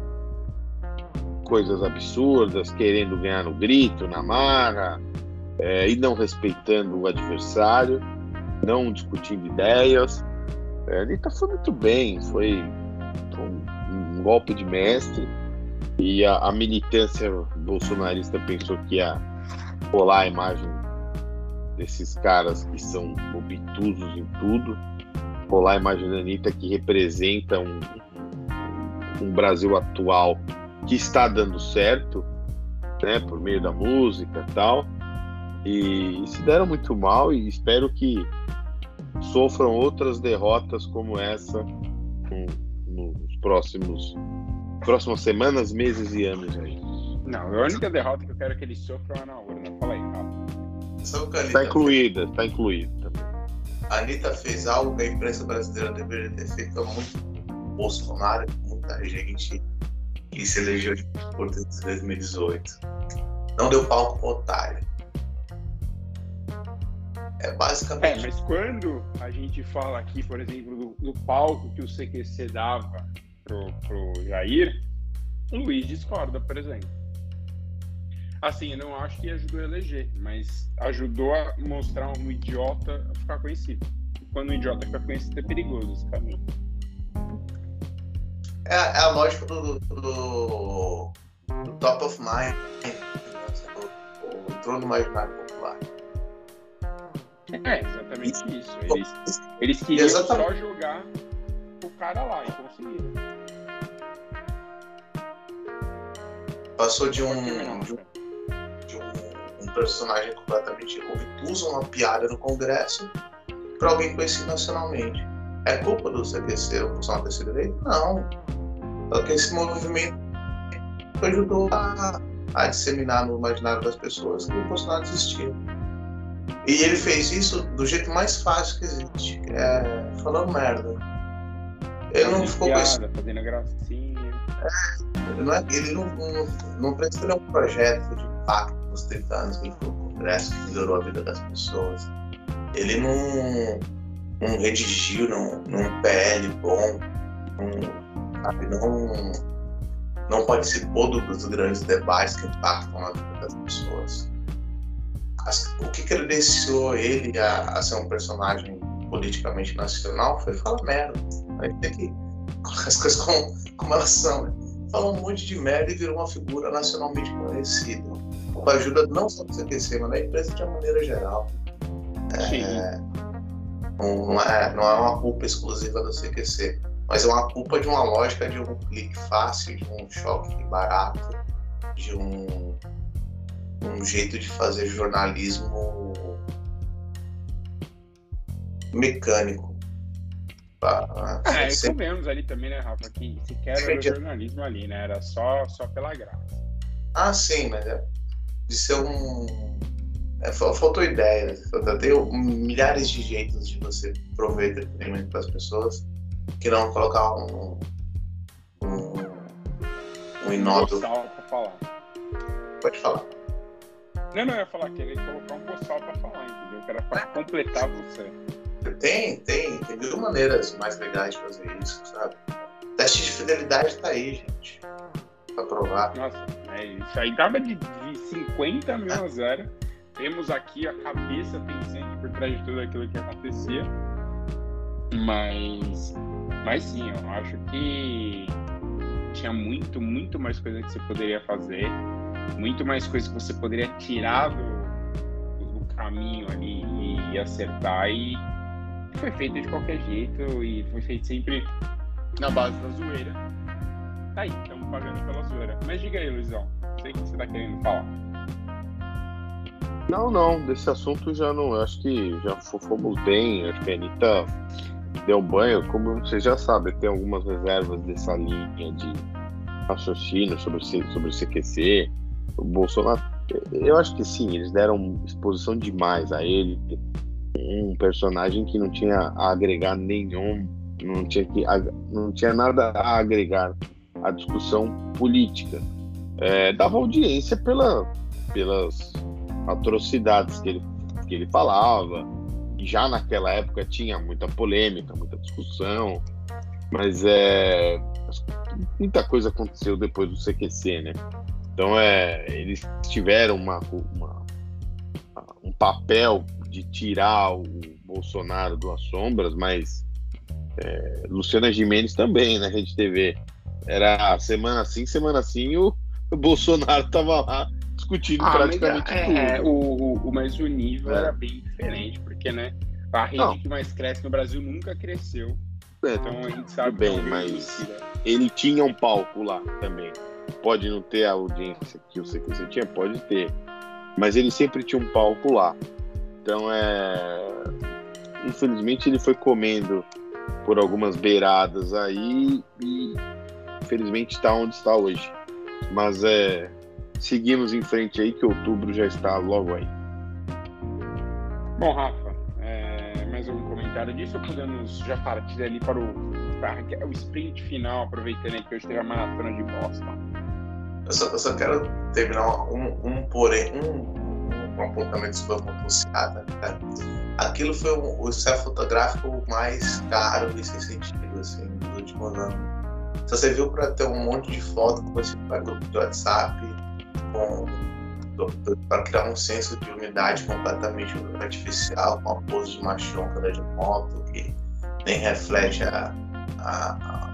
coisas absurdas, querendo ganhar no grito, na marra, é, e não respeitando o adversário, não discutindo ideias. É, Anitta foi muito bem, foi um, um golpe de mestre. E a, a, militância bolsonarista pensou que ia colar a imagem desses caras que são obtusos em tudo, colar a imagem da Anitta que representa um, um Brasil atual que está dando certo, né, por meio da música e tal, e se deram muito mal e espero que sofram outras derrotas como essa nos próximos próximas semanas, meses e anos aí. Não, a única derrota que eu quero que eles sofram é na urna. Fala aí, Rafa. Está incluída, está incluída também. A Anitta fez algo que a imprensa brasileira deveria ter feito há muito. Bolsonaro, muita gente que se elegeu de por 2018. Não deu palco pro otário. É basicamente. É, mas quando a gente fala aqui, por exemplo, do, do palco que o CQC dava pro, pro Jair, o Luiz discorda, por exemplo. Assim, eu não acho que ajudou a eleger, mas ajudou a mostrar um idiota a ficar conhecido. Quando um idiota fica conhecido, é perigoso esse caminho. É, é a lógica do, do, do, top of mind, o, o trono imaginário popular. É, exatamente isso. Eles, eles queriam exatamente. só jogar o cara lá e conseguiram. Passou de um, de um, de um, um personagem completamente obtuso, uma piada no Congresso, para alguém conhecido nacionalmente. É culpa do CQC ou funcionar ter sido eleito? Não. Só que esse movimento ajudou a, a disseminar no imaginário das pessoas que o Bolsonaro existia. E ele fez isso do jeito mais fácil que existe, que é falando merda. Ele não ficou com esse... fazendo gracinha. É, ele não, é, ele não, não, não precisa um projeto de impacto nos 30 anos que ele foi Congresso, que melhorou a vida das pessoas. Ele não, não redigiu num, num PL bom, não, sabe, não, não participou dos grandes debates que impactam a vida das pessoas o que credenciou ele a, a, ser um personagem politicamente nacional foi falar merda. A gente tem que colocar as coisas como, como elas são. Né? Falou um monte de merda e virou uma figura nacionalmente conhecida. Com a ajuda não só do CQC, mas da empresa de uma maneira geral. É, não, é, não é uma culpa exclusiva do CQC, mas é uma culpa de uma lógica de um clique fácil, de um choque barato, de um um jeito de fazer jornalismo mecânico. Tá? É, é sempre... comemos ali também, né, Rafa? Que sequer era jornalismo ali, né? Era só, só pela graça. Ah, sim, mas é de ser um. É, faltou ideia. Tem milhares de jeitos de você prover entretenimento para as pessoas que não colocar um. um, um inóculo. Pode falar. Não, não, eu ia falar que ele ia colocar um boçal pra falar, entendeu? Que era pra completar você. Tem, tem. Tem mil maneiras mais legais de fazer isso, sabe? Teste de fidelidade tá aí, gente. Pra provar. Nossa, é, isso aí tava de, de 50 mil a zero. Temos aqui a cabeça pensando por trás de tudo aquilo que acontecia. Mas. Mas sim, eu acho que tinha muito, muito mais coisa que você poderia fazer muito mais coisas que você poderia tirar do, do caminho ali e, acertar e foi feito de qualquer jeito e foi feito sempre na base da zoeira. Tá aí, estamos pagando pela zoeira. Mas diga aí, Luizão, sei que você tá querendo falar. Não, não, desse assunto já não. Acho que já fomos bem. Acho que a Anitta deu banho. Como vocês já sabem, tem algumas reservas dessa linha de raciocínio sobre, sobre o CQC o Bolsonaro, eu acho que sim, eles deram exposição demais a ele, um personagem que não tinha a agregar nenhum, não tinha, que, não tinha nada a agregar à discussão política. É, dava audiência pela, pelas atrocidades que ele, que ele falava, já naquela época tinha muita polêmica, muita discussão, mas é, muita coisa aconteceu depois do CQC, né? Então, é, eles tiveram uma, uma, um papel de tirar o Bolsonaro das sombras, mas é, Luciana Gimenez também na Rede TV. Era semana sim, semana sim, o, o Bolsonaro estava lá discutindo ah, praticamente mas, tudo. É, o, o, mas o nível é. era bem diferente, porque né, a rede Não. que mais cresce no Brasil nunca cresceu. É, então a gente sabe. Bem, mas ele tinha um palco lá também. Pode não ter a audiência que você, que você tinha, pode ter. Mas ele sempre tinha um palco lá. Então é. Infelizmente ele foi comendo por algumas beiradas aí e infelizmente está onde está hoje. Mas é. Seguimos em frente aí que outubro já está logo aí. Bom, Rafa, é, mais um comentário disso podemos já partir ali para o, para o sprint final, aproveitando que hoje teve a maratona de Boston? Eu só, eu só quero terminar um, um porém, um, um apontamento sobre a motocicleta. Né? Aquilo foi um, o ensaio fotográfico mais caro e sem sentido assim, dos últimos anos. Só você viu para ter um monte de foto com esse grupo de WhatsApp, para criar um senso de unidade completamente artificial, com a pose de machão de moto, que nem reflete a, a,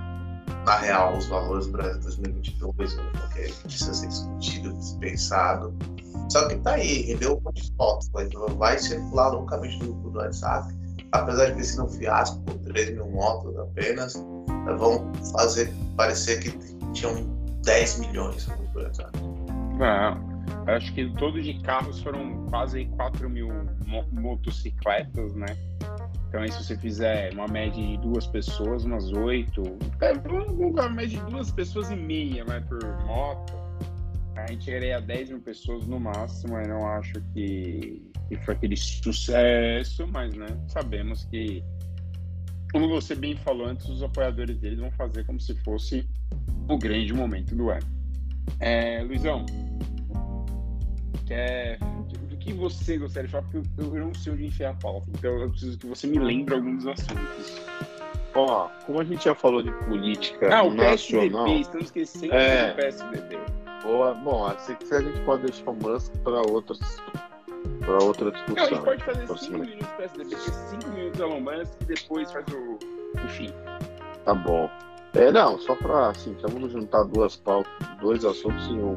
na real os valores do Brasil 2022, que precisa ser discutido, dispensado. Só que tá aí, rendeu um monte de fotos, vai, vai circular loucamente no grupo do WhatsApp, apesar de ter sido um fiasco por 3 mil motos apenas, vão fazer parecer que tinham 10 milhões no grupo do WhatsApp. Não. Acho que todos de carros foram quase 4 mil motocicletas, né? Então, aí, se você fizer uma média de duas pessoas, umas oito, é, uma média de duas pessoas e meia né, por moto, a gente iria a 10 mil pessoas no máximo. Eu não acho que, que foi aquele sucesso, mas né, sabemos que, como você bem falou antes, os apoiadores deles vão fazer como se fosse o grande momento do ano. É, Luizão, quer que você gostaria de falar? Porque eu, eu não sei onde enfiar a pauta. Então eu preciso que você me lembre alguns assuntos. Ó, como a gente já falou de política ah, o nacional... PSDB, estamos esquecendo é... do PSDB. Boa, bom, assim que a gente pode deixar o Musk para outras para outra discussão. Não, a gente pode fazer 5 minutos do PSDB, 5 minutos Elon Musk e depois faz o, o fim. Tá bom. É, não, só para assim, vamos juntar duas pautas, dois assuntos em um.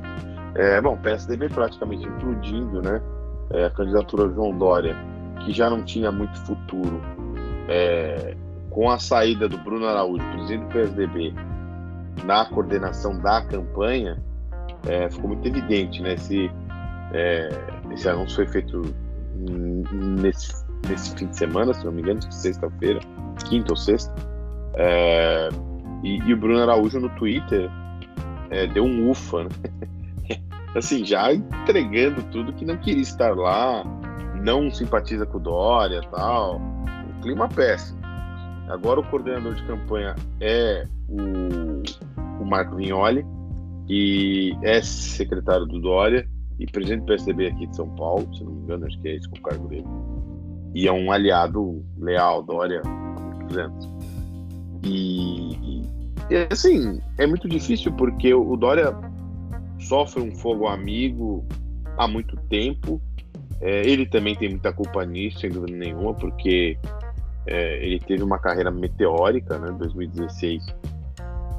É, bom, PSDB praticamente implodindo, né? É, a candidatura João Dória, que já não tinha muito futuro, é, com a saída do Bruno Araújo, presidente do PSDB, na coordenação da campanha, é, ficou muito evidente, né? Esse, é, esse anúncio foi feito nesse, nesse fim de semana, se não me engano, sexta-feira, quinta ou sexta. É, e, e, o Bruno Araújo no Twitter é, deu um ufa, né? assim, já entregando tudo que não queria estar lá, não simpatiza com o Dória tal. O clima péssimo. Agora o coordenador de campanha é o, o Marco Vignoli, que é secretário do Dória e presidente do PSDB aqui de São Paulo, se não me engano, acho que é esse o cargo dele. E é um aliado leal, Dória, há muitos anos. E, e, assim, é muito difícil porque o Dória sofre um fogo amigo há muito tempo. É, ele também tem muita culpa nisso, sem dúvida nenhuma, porque é, ele teve uma carreira meteórica, né? 2016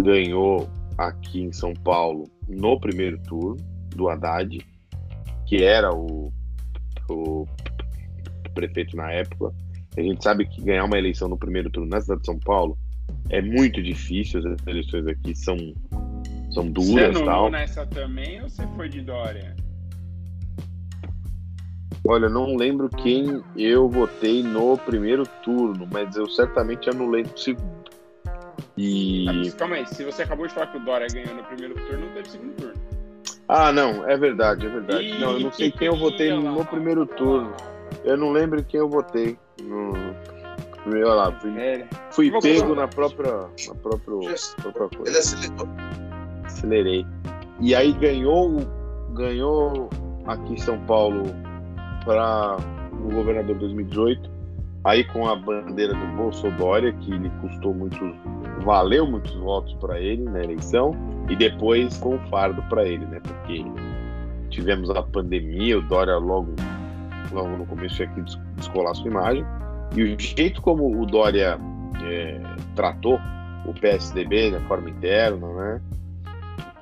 ganhou aqui em São Paulo no primeiro turno do Haddad, que era o, o prefeito na época. A gente sabe que ganhar uma eleição no primeiro turno na cidade de São Paulo é muito difícil. As eleições aqui são são duras Você anulou tal. nessa também ou você foi de Dória? Olha, não lembro quem eu votei no primeiro turno, mas eu certamente anulei no segundo. E. Ah, calma aí, se você acabou de falar que o Dória ganhou no primeiro turno, não teve segundo turno. Ah, não, é verdade, é verdade. não, eu não sei quem eu votei no primeiro turno. Eu não lembro quem eu votei no. Olha lá, fui, é. fui pego na própria, na própria, própria coisa. Ele aceitou acelerei. E aí ganhou, ganhou aqui em São Paulo para o governador 2018, aí com a bandeira do Bolsonaro, que lhe custou muitos, valeu muitos votos para ele na eleição, e depois com o fardo para ele, né? Porque tivemos a pandemia, o Dória logo, logo no começo aqui descolar sua imagem, e o jeito como o Dória é, tratou o PSDB de forma interna, né?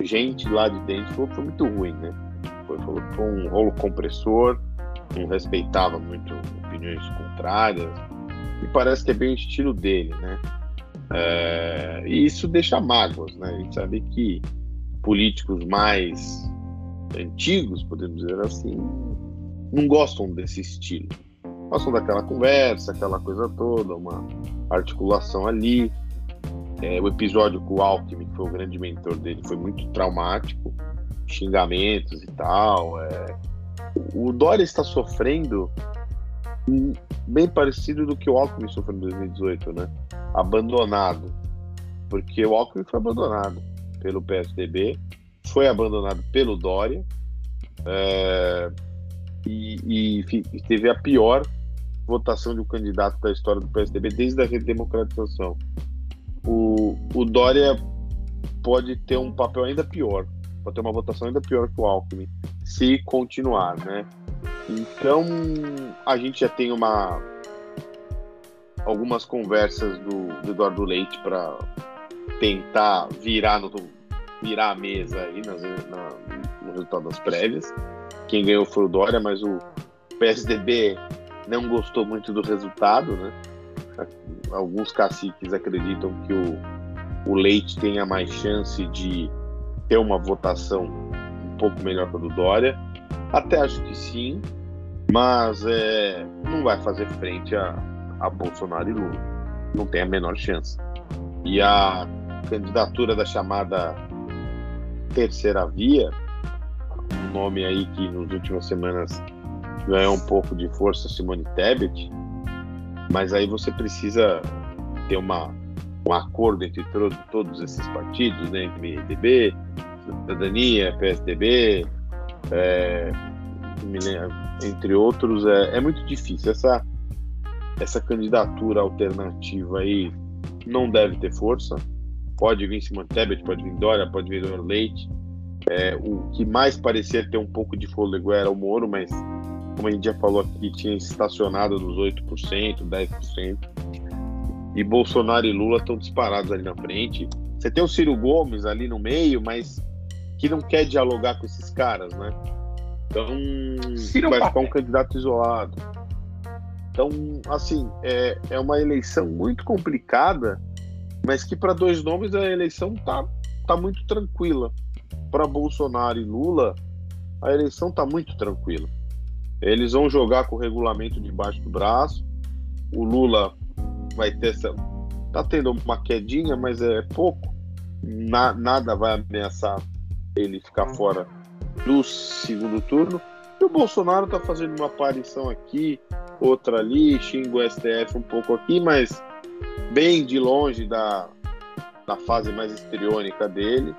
Gente lá de dentro falou que foi muito ruim, né? Foi, falou que foi um rolo compressor, não respeitava muito opiniões contrárias, e parece que é bem o estilo dele, né? É, e isso deixa mágoas, né? A gente sabe que políticos mais antigos, podemos dizer assim, não gostam desse estilo. Gostam daquela conversa, aquela coisa toda, uma articulação ali. É, o episódio com o Alckmin, que foi o grande mentor dele, foi muito traumático, xingamentos e tal. É... O Dória está sofrendo bem parecido do que o Alckmin sofreu em 2018, né? Abandonado. Porque o Alckmin foi abandonado pelo PSDB, foi abandonado pelo Dória é... e, e teve a pior votação de um candidato da história do PSDB desde a redemocratização o, o Dória pode ter um papel ainda pior, pode ter uma votação ainda pior que o Alckmin, se continuar, né? Então, a gente já tem uma algumas conversas do, do Eduardo Leite para tentar virar no virar a mesa aí nas, na, no resultado das prévias. Quem ganhou foi o Dória, mas o PSDB não gostou muito do resultado, né? Alguns caciques acreditam que o, o Leite tenha mais chance de ter uma votação um pouco melhor que a do Dória. Até acho que sim, mas é, não vai fazer frente a, a Bolsonaro e Lula. Não tem a menor chance. E a candidatura da chamada terceira via, um nome aí que nas últimas semanas ganhou um pouco de força Simone Tebet, mas aí você precisa ter uma, um acordo entre todo, todos esses partidos, né, MDB, Cidadania, PSDB, é, entre outros, é, é muito difícil. Essa, essa candidatura alternativa aí não deve ter força. Pode vir Simone Tebet, pode vir Dória, pode vir Dória Leite. É, o que mais parecia ter um pouco de fôlego era o Moro, mas como a gente já falou aqui, tinha estacionado nos 8%, 10%. E Bolsonaro e Lula estão disparados ali na frente. Você tem o Ciro Gomes ali no meio, mas que não quer dialogar com esses caras, né? Então, Ciro vai ficar um candidato isolado. Então, assim, é, é uma eleição muito complicada, mas que para dois nomes a eleição tá, tá muito tranquila. Para Bolsonaro e Lula, a eleição tá muito tranquila. Eles vão jogar com o regulamento debaixo do braço. O Lula vai ter essa. Tá tendo uma quedinha, mas é pouco. Na, nada vai ameaçar ele ficar fora do segundo turno. E o Bolsonaro tá fazendo uma aparição aqui, outra ali, xinga o STF um pouco aqui, mas bem de longe da, da fase mais histriônica dele.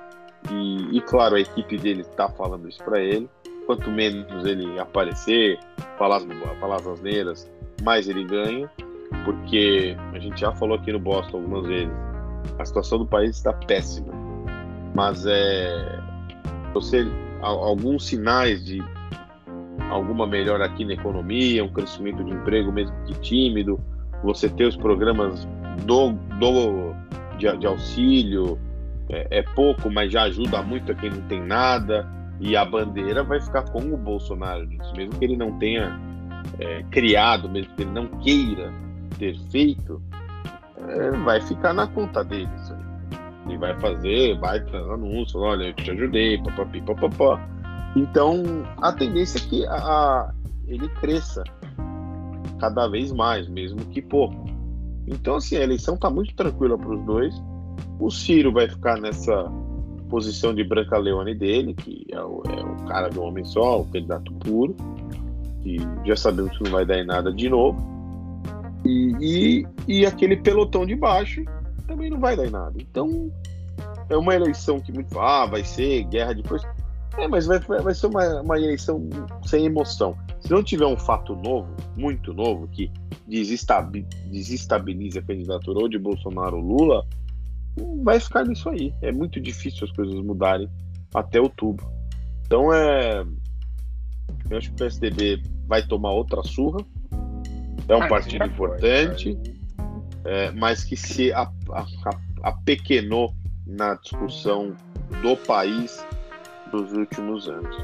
E, e claro, a equipe dele tá falando isso para ele quanto menos ele aparecer, falar, falar as asneiras, mais ele ganha, porque a gente já falou aqui no Boston algumas vezes, a situação do país está péssima, mas é você alguns sinais de alguma melhora aqui na economia, um crescimento de emprego mesmo que tímido, você ter os programas do, do de, de auxílio é, é pouco, mas já ajuda muito a quem não tem nada e a bandeira vai ficar com o Bolsonaro nisso, mesmo que ele não tenha é, criado, mesmo que ele não queira ter feito, é, vai ficar na conta dele isso aí. E vai fazer, vai fazer anúncio, olha, eu te ajudei, papapi, papapá. Então, a tendência é que a, a, ele cresça cada vez mais, mesmo que pouco. Então, assim, a eleição está muito tranquila para os dois. O Ciro vai ficar nessa posição de Branca Leone dele, que é o, é o cara do homem só, o candidato puro, e já sabemos que não vai dar em nada de novo. E, e, e, aquele pelotão de baixo também não vai dar em nada. Então, é uma eleição que muito. Ah, vai ser guerra depois. É, mas vai, vai ser uma, uma eleição sem emoção. Se não tiver um fato novo, muito novo, que desestabilize a candidatura ou de Bolsonaro ou Lula, vai ficar nisso aí. É muito difícil as coisas mudarem até outubro. Então é. Eu acho que o PSDB vai tomar outra surra. É um ah, partido importante, é, mas que se apequenou na discussão do país dos últimos anos.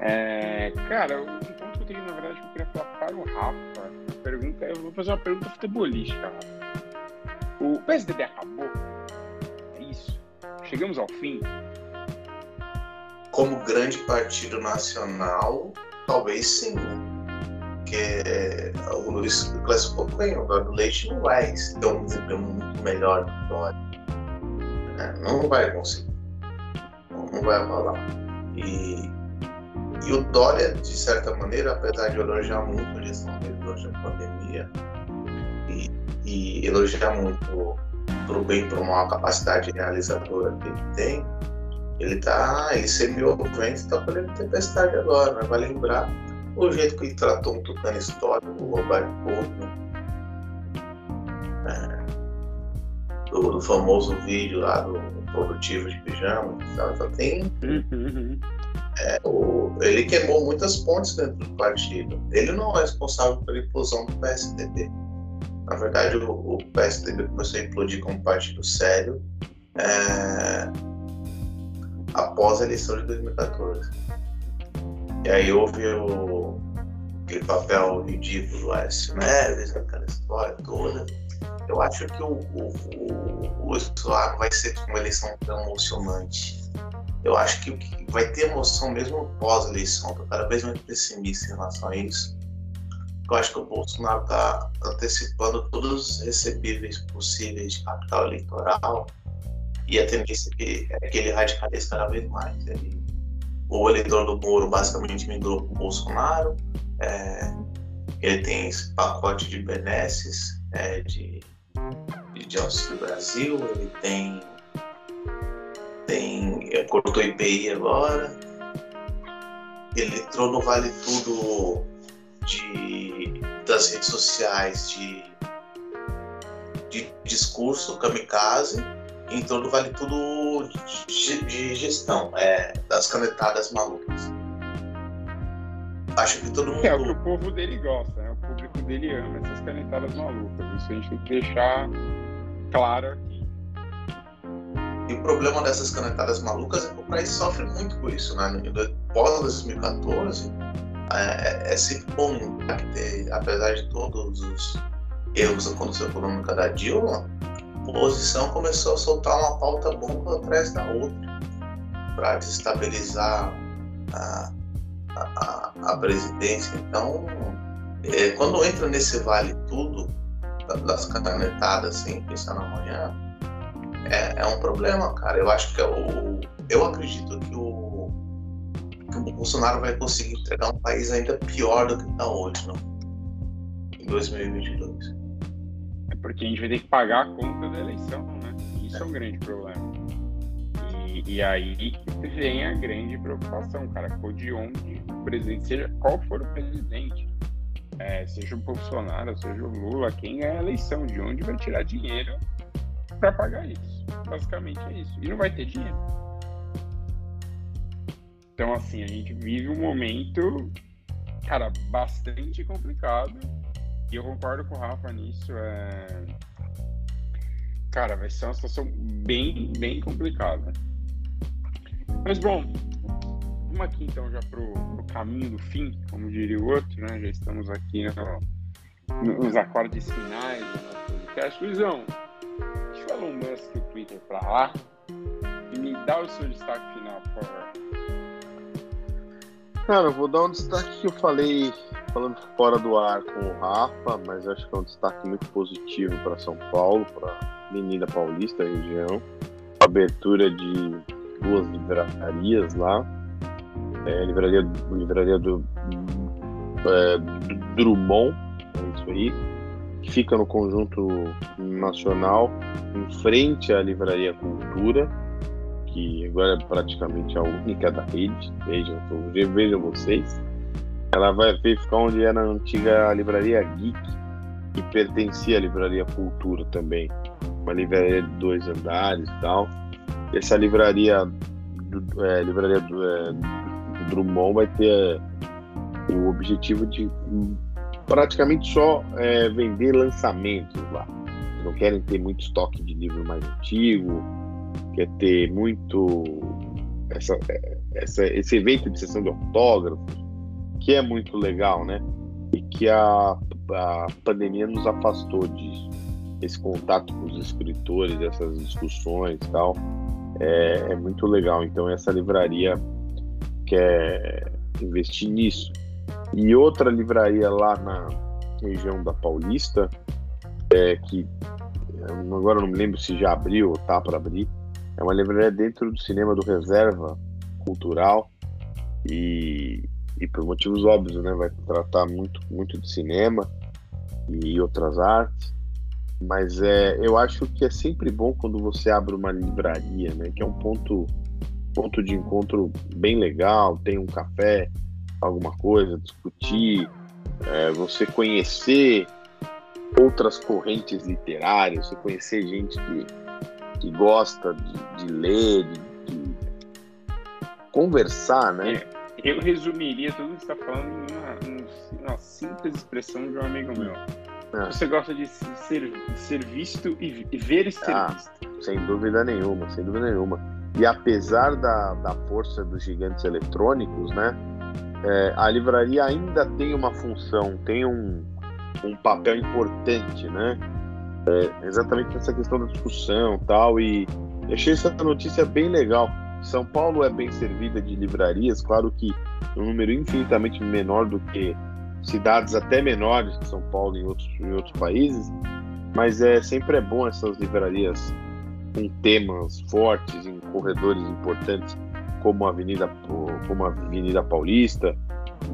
É, cara, o ponto que eu tenho, na verdade, que eu queria falar para o Rafa. A pergunta, eu vou fazer uma pergunta futebolística, Rafa. O PSDB acabou? É isso? Chegamos ao fim? Como grande partido nacional, talvez sim. Porque o Luiz classificou bem, o Leite não vai ter um desempenho muito melhor do que Dória. É, não vai conseguir. Não vai rolar. E, e o Dória, de certa maneira, apesar de elogiar muito a gestão dele durante a pandemia, e elogiar muito pro bem pro mal a capacidade realizadora que ele tem, ele tá. ele semeou o vento e tá colhendo tempestade agora, né? Vai lembrar o jeito que ele tratou um tucano histórico, o Roberto Couto. É. do, do, famoso vídeo lá do produtivo de pijama. Então, tem. É, o, ele queimou muitas pontes dentro do partido. Ele não é responsável pela implosão do PSDB. Na verdade, o, o PSDB começou a implodir como partido sério é, após a eleição de 2014. E aí houve o, aquele papel ridículo do Aécio Neves, aquela história toda. Eu acho que o, o, o, o vai ser uma eleição tão emocionante. Eu acho que vai ter emoção mesmo pós-eleição. Estou cada vez mais pessimista em relação a isso. Eu acho que o Bolsonaro está antecipando todos os recebíveis possíveis de capital eleitoral e a tendência é que ele radicalize cada vez mais. Ele, o eleitor do Moro basicamente migrou para o Bolsonaro, é, ele tem esse pacote de benesses é, de, de, de Auxílio Brasil, ele tem, tem é, cortou IPI agora, ele entrou no Vale Tudo de, das redes sociais de, de discurso kamikaze, entrou no Vale Tudo de, de gestão, é, das canetadas malucas. Acho que todo mundo. É o que o povo dele gosta, né? O público dele ama essas canetadas malucas. Isso a gente tem que deixar claro aqui. E o problema dessas canetadas malucas é que o país sofre muito com isso, né? Pós 2014, é, é, é sempre bom ter, apesar de todos os erros da condução econômica da Dilma, a oposição começou a soltar uma pauta bomba atrás da outra para desestabilizar a, a, a presidência. Então, é, quando entra nesse vale tudo, das canetadas, assim, pensando amanhã, é, é, um problema, cara. Eu acho que é o. Eu acredito que o, o Bolsonaro vai conseguir entregar um país ainda pior do que está hoje, não? Em 2022. É porque a gente vai ter que pagar a conta da eleição, né? Isso é, é um grande problema. E, aí vem a grande preocupação, cara, de onde o presidente, seja qual for o presidente, é, seja o Bolsonaro, seja o Lula, quem ganha a eleição, de onde vai tirar dinheiro para pagar isso. Basicamente é isso. E não vai ter dinheiro. Então, assim, a gente vive um momento, cara, bastante complicado. E eu concordo com o Rafa nisso. É... Cara, vai ser uma situação bem, bem complicada. Mas bom, vamos aqui então já pro, pro caminho do fim, como diria o outro, né? Já estamos aqui no, nos acordes finais do nosso podcast. Luizão, deixa o Elon Musk o Twitter para lá e me dá o seu destaque final, por favor. Cara, eu vou dar um destaque que eu falei falando fora do ar com o Rafa, mas acho que é um destaque muito positivo para São Paulo, para Menina Paulista, região. Abertura de duas livrarias lá. É, livraria, livraria do, é, Drummond, é isso aí, que fica no conjunto nacional, em frente à Livraria Cultura, que agora é praticamente a única da rede, vejam, vejam vocês. Ela vai ficar onde era a antiga Livraria Geek, que pertencia à Livraria Cultura também. Uma livraria de dois andares e tal essa livraria é, livraria do, é, Drummond vai ter é, o objetivo de praticamente só é, vender lançamentos lá. Não querem ter muito estoque de livro mais antigo, quer ter muito essa, essa, esse evento de sessão de autógrafos, que é muito legal, né? E que a, a pandemia nos afastou disso. Esse contato com os escritores, essas discussões e tal é, é muito legal. Então essa livraria quer investir nisso. E outra livraria lá na região da Paulista, é, que agora não me lembro se já abriu ou tá para abrir, é uma livraria dentro do cinema do Reserva Cultural e, e por motivos óbvios, né, vai tratar muito, muito de cinema e outras artes. Mas é, eu acho que é sempre bom quando você abre uma livraria, né? Que é um ponto, ponto de encontro bem legal, tem um café, alguma coisa, discutir, é, você conhecer outras correntes literárias, você conhecer gente que, que gosta de, de ler, de, de, conversar, né? É, eu resumiria tudo que você está falando em uma, uma, simples expressão de um amigo meu. É. Você gosta de ser, ser visto e, e ver e ser ah, visto. Sem dúvida nenhuma, sem dúvida nenhuma. E apesar da, da força dos gigantes eletrônicos, né? É, a livraria ainda tem uma função, tem um, um papel importante, né? É, exatamente nessa questão da discussão tal. E achei essa notícia bem legal. São Paulo é bem servida de livrarias, claro que um número infinitamente menor do que cidades até menores que São Paulo em outros, em outros países, mas é sempre é bom essas livrarias com temas fortes em corredores importantes como a Avenida como a Avenida Paulista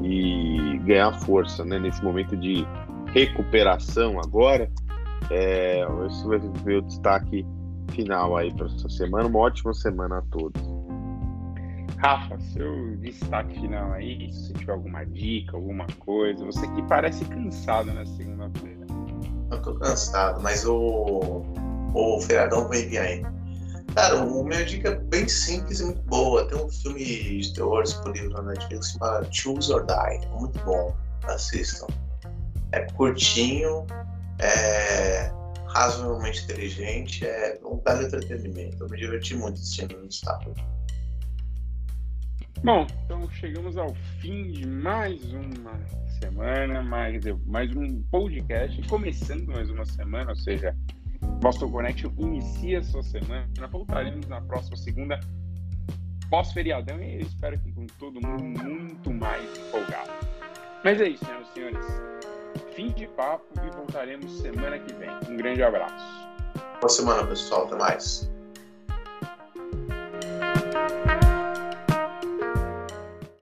e ganhar força, né, nesse momento de recuperação agora. É, esse vai ser o destaque final aí para essa semana. Uma ótima semana a todos. Rafa, seu destaque final aí, se você tiver alguma dica, alguma coisa, você que parece cansado na segunda-feira. Eu tô cansado, mas o, o feriadão vem vir aí. Cara, o meu dica é bem simples e muito boa. Tem um filme de terror disponível na Netflix que se chama Choose or Die. É muito bom. Assistam. É curtinho, é razoavelmente inteligente, é um belo entretenimento. Eu me diverti muito assistindo no sábado. Bom, então chegamos ao fim de mais uma semana, mais, mais um podcast, começando mais uma semana, ou seja, Boston Connect inicia a sua semana. Voltaremos na próxima segunda, pós-feriadão, e eu espero que com todo mundo muito mais empolgado. Mas é isso, senhoras e senhores. Fim de papo e voltaremos semana que vem. Um grande abraço. Boa semana, pessoal. Até mais.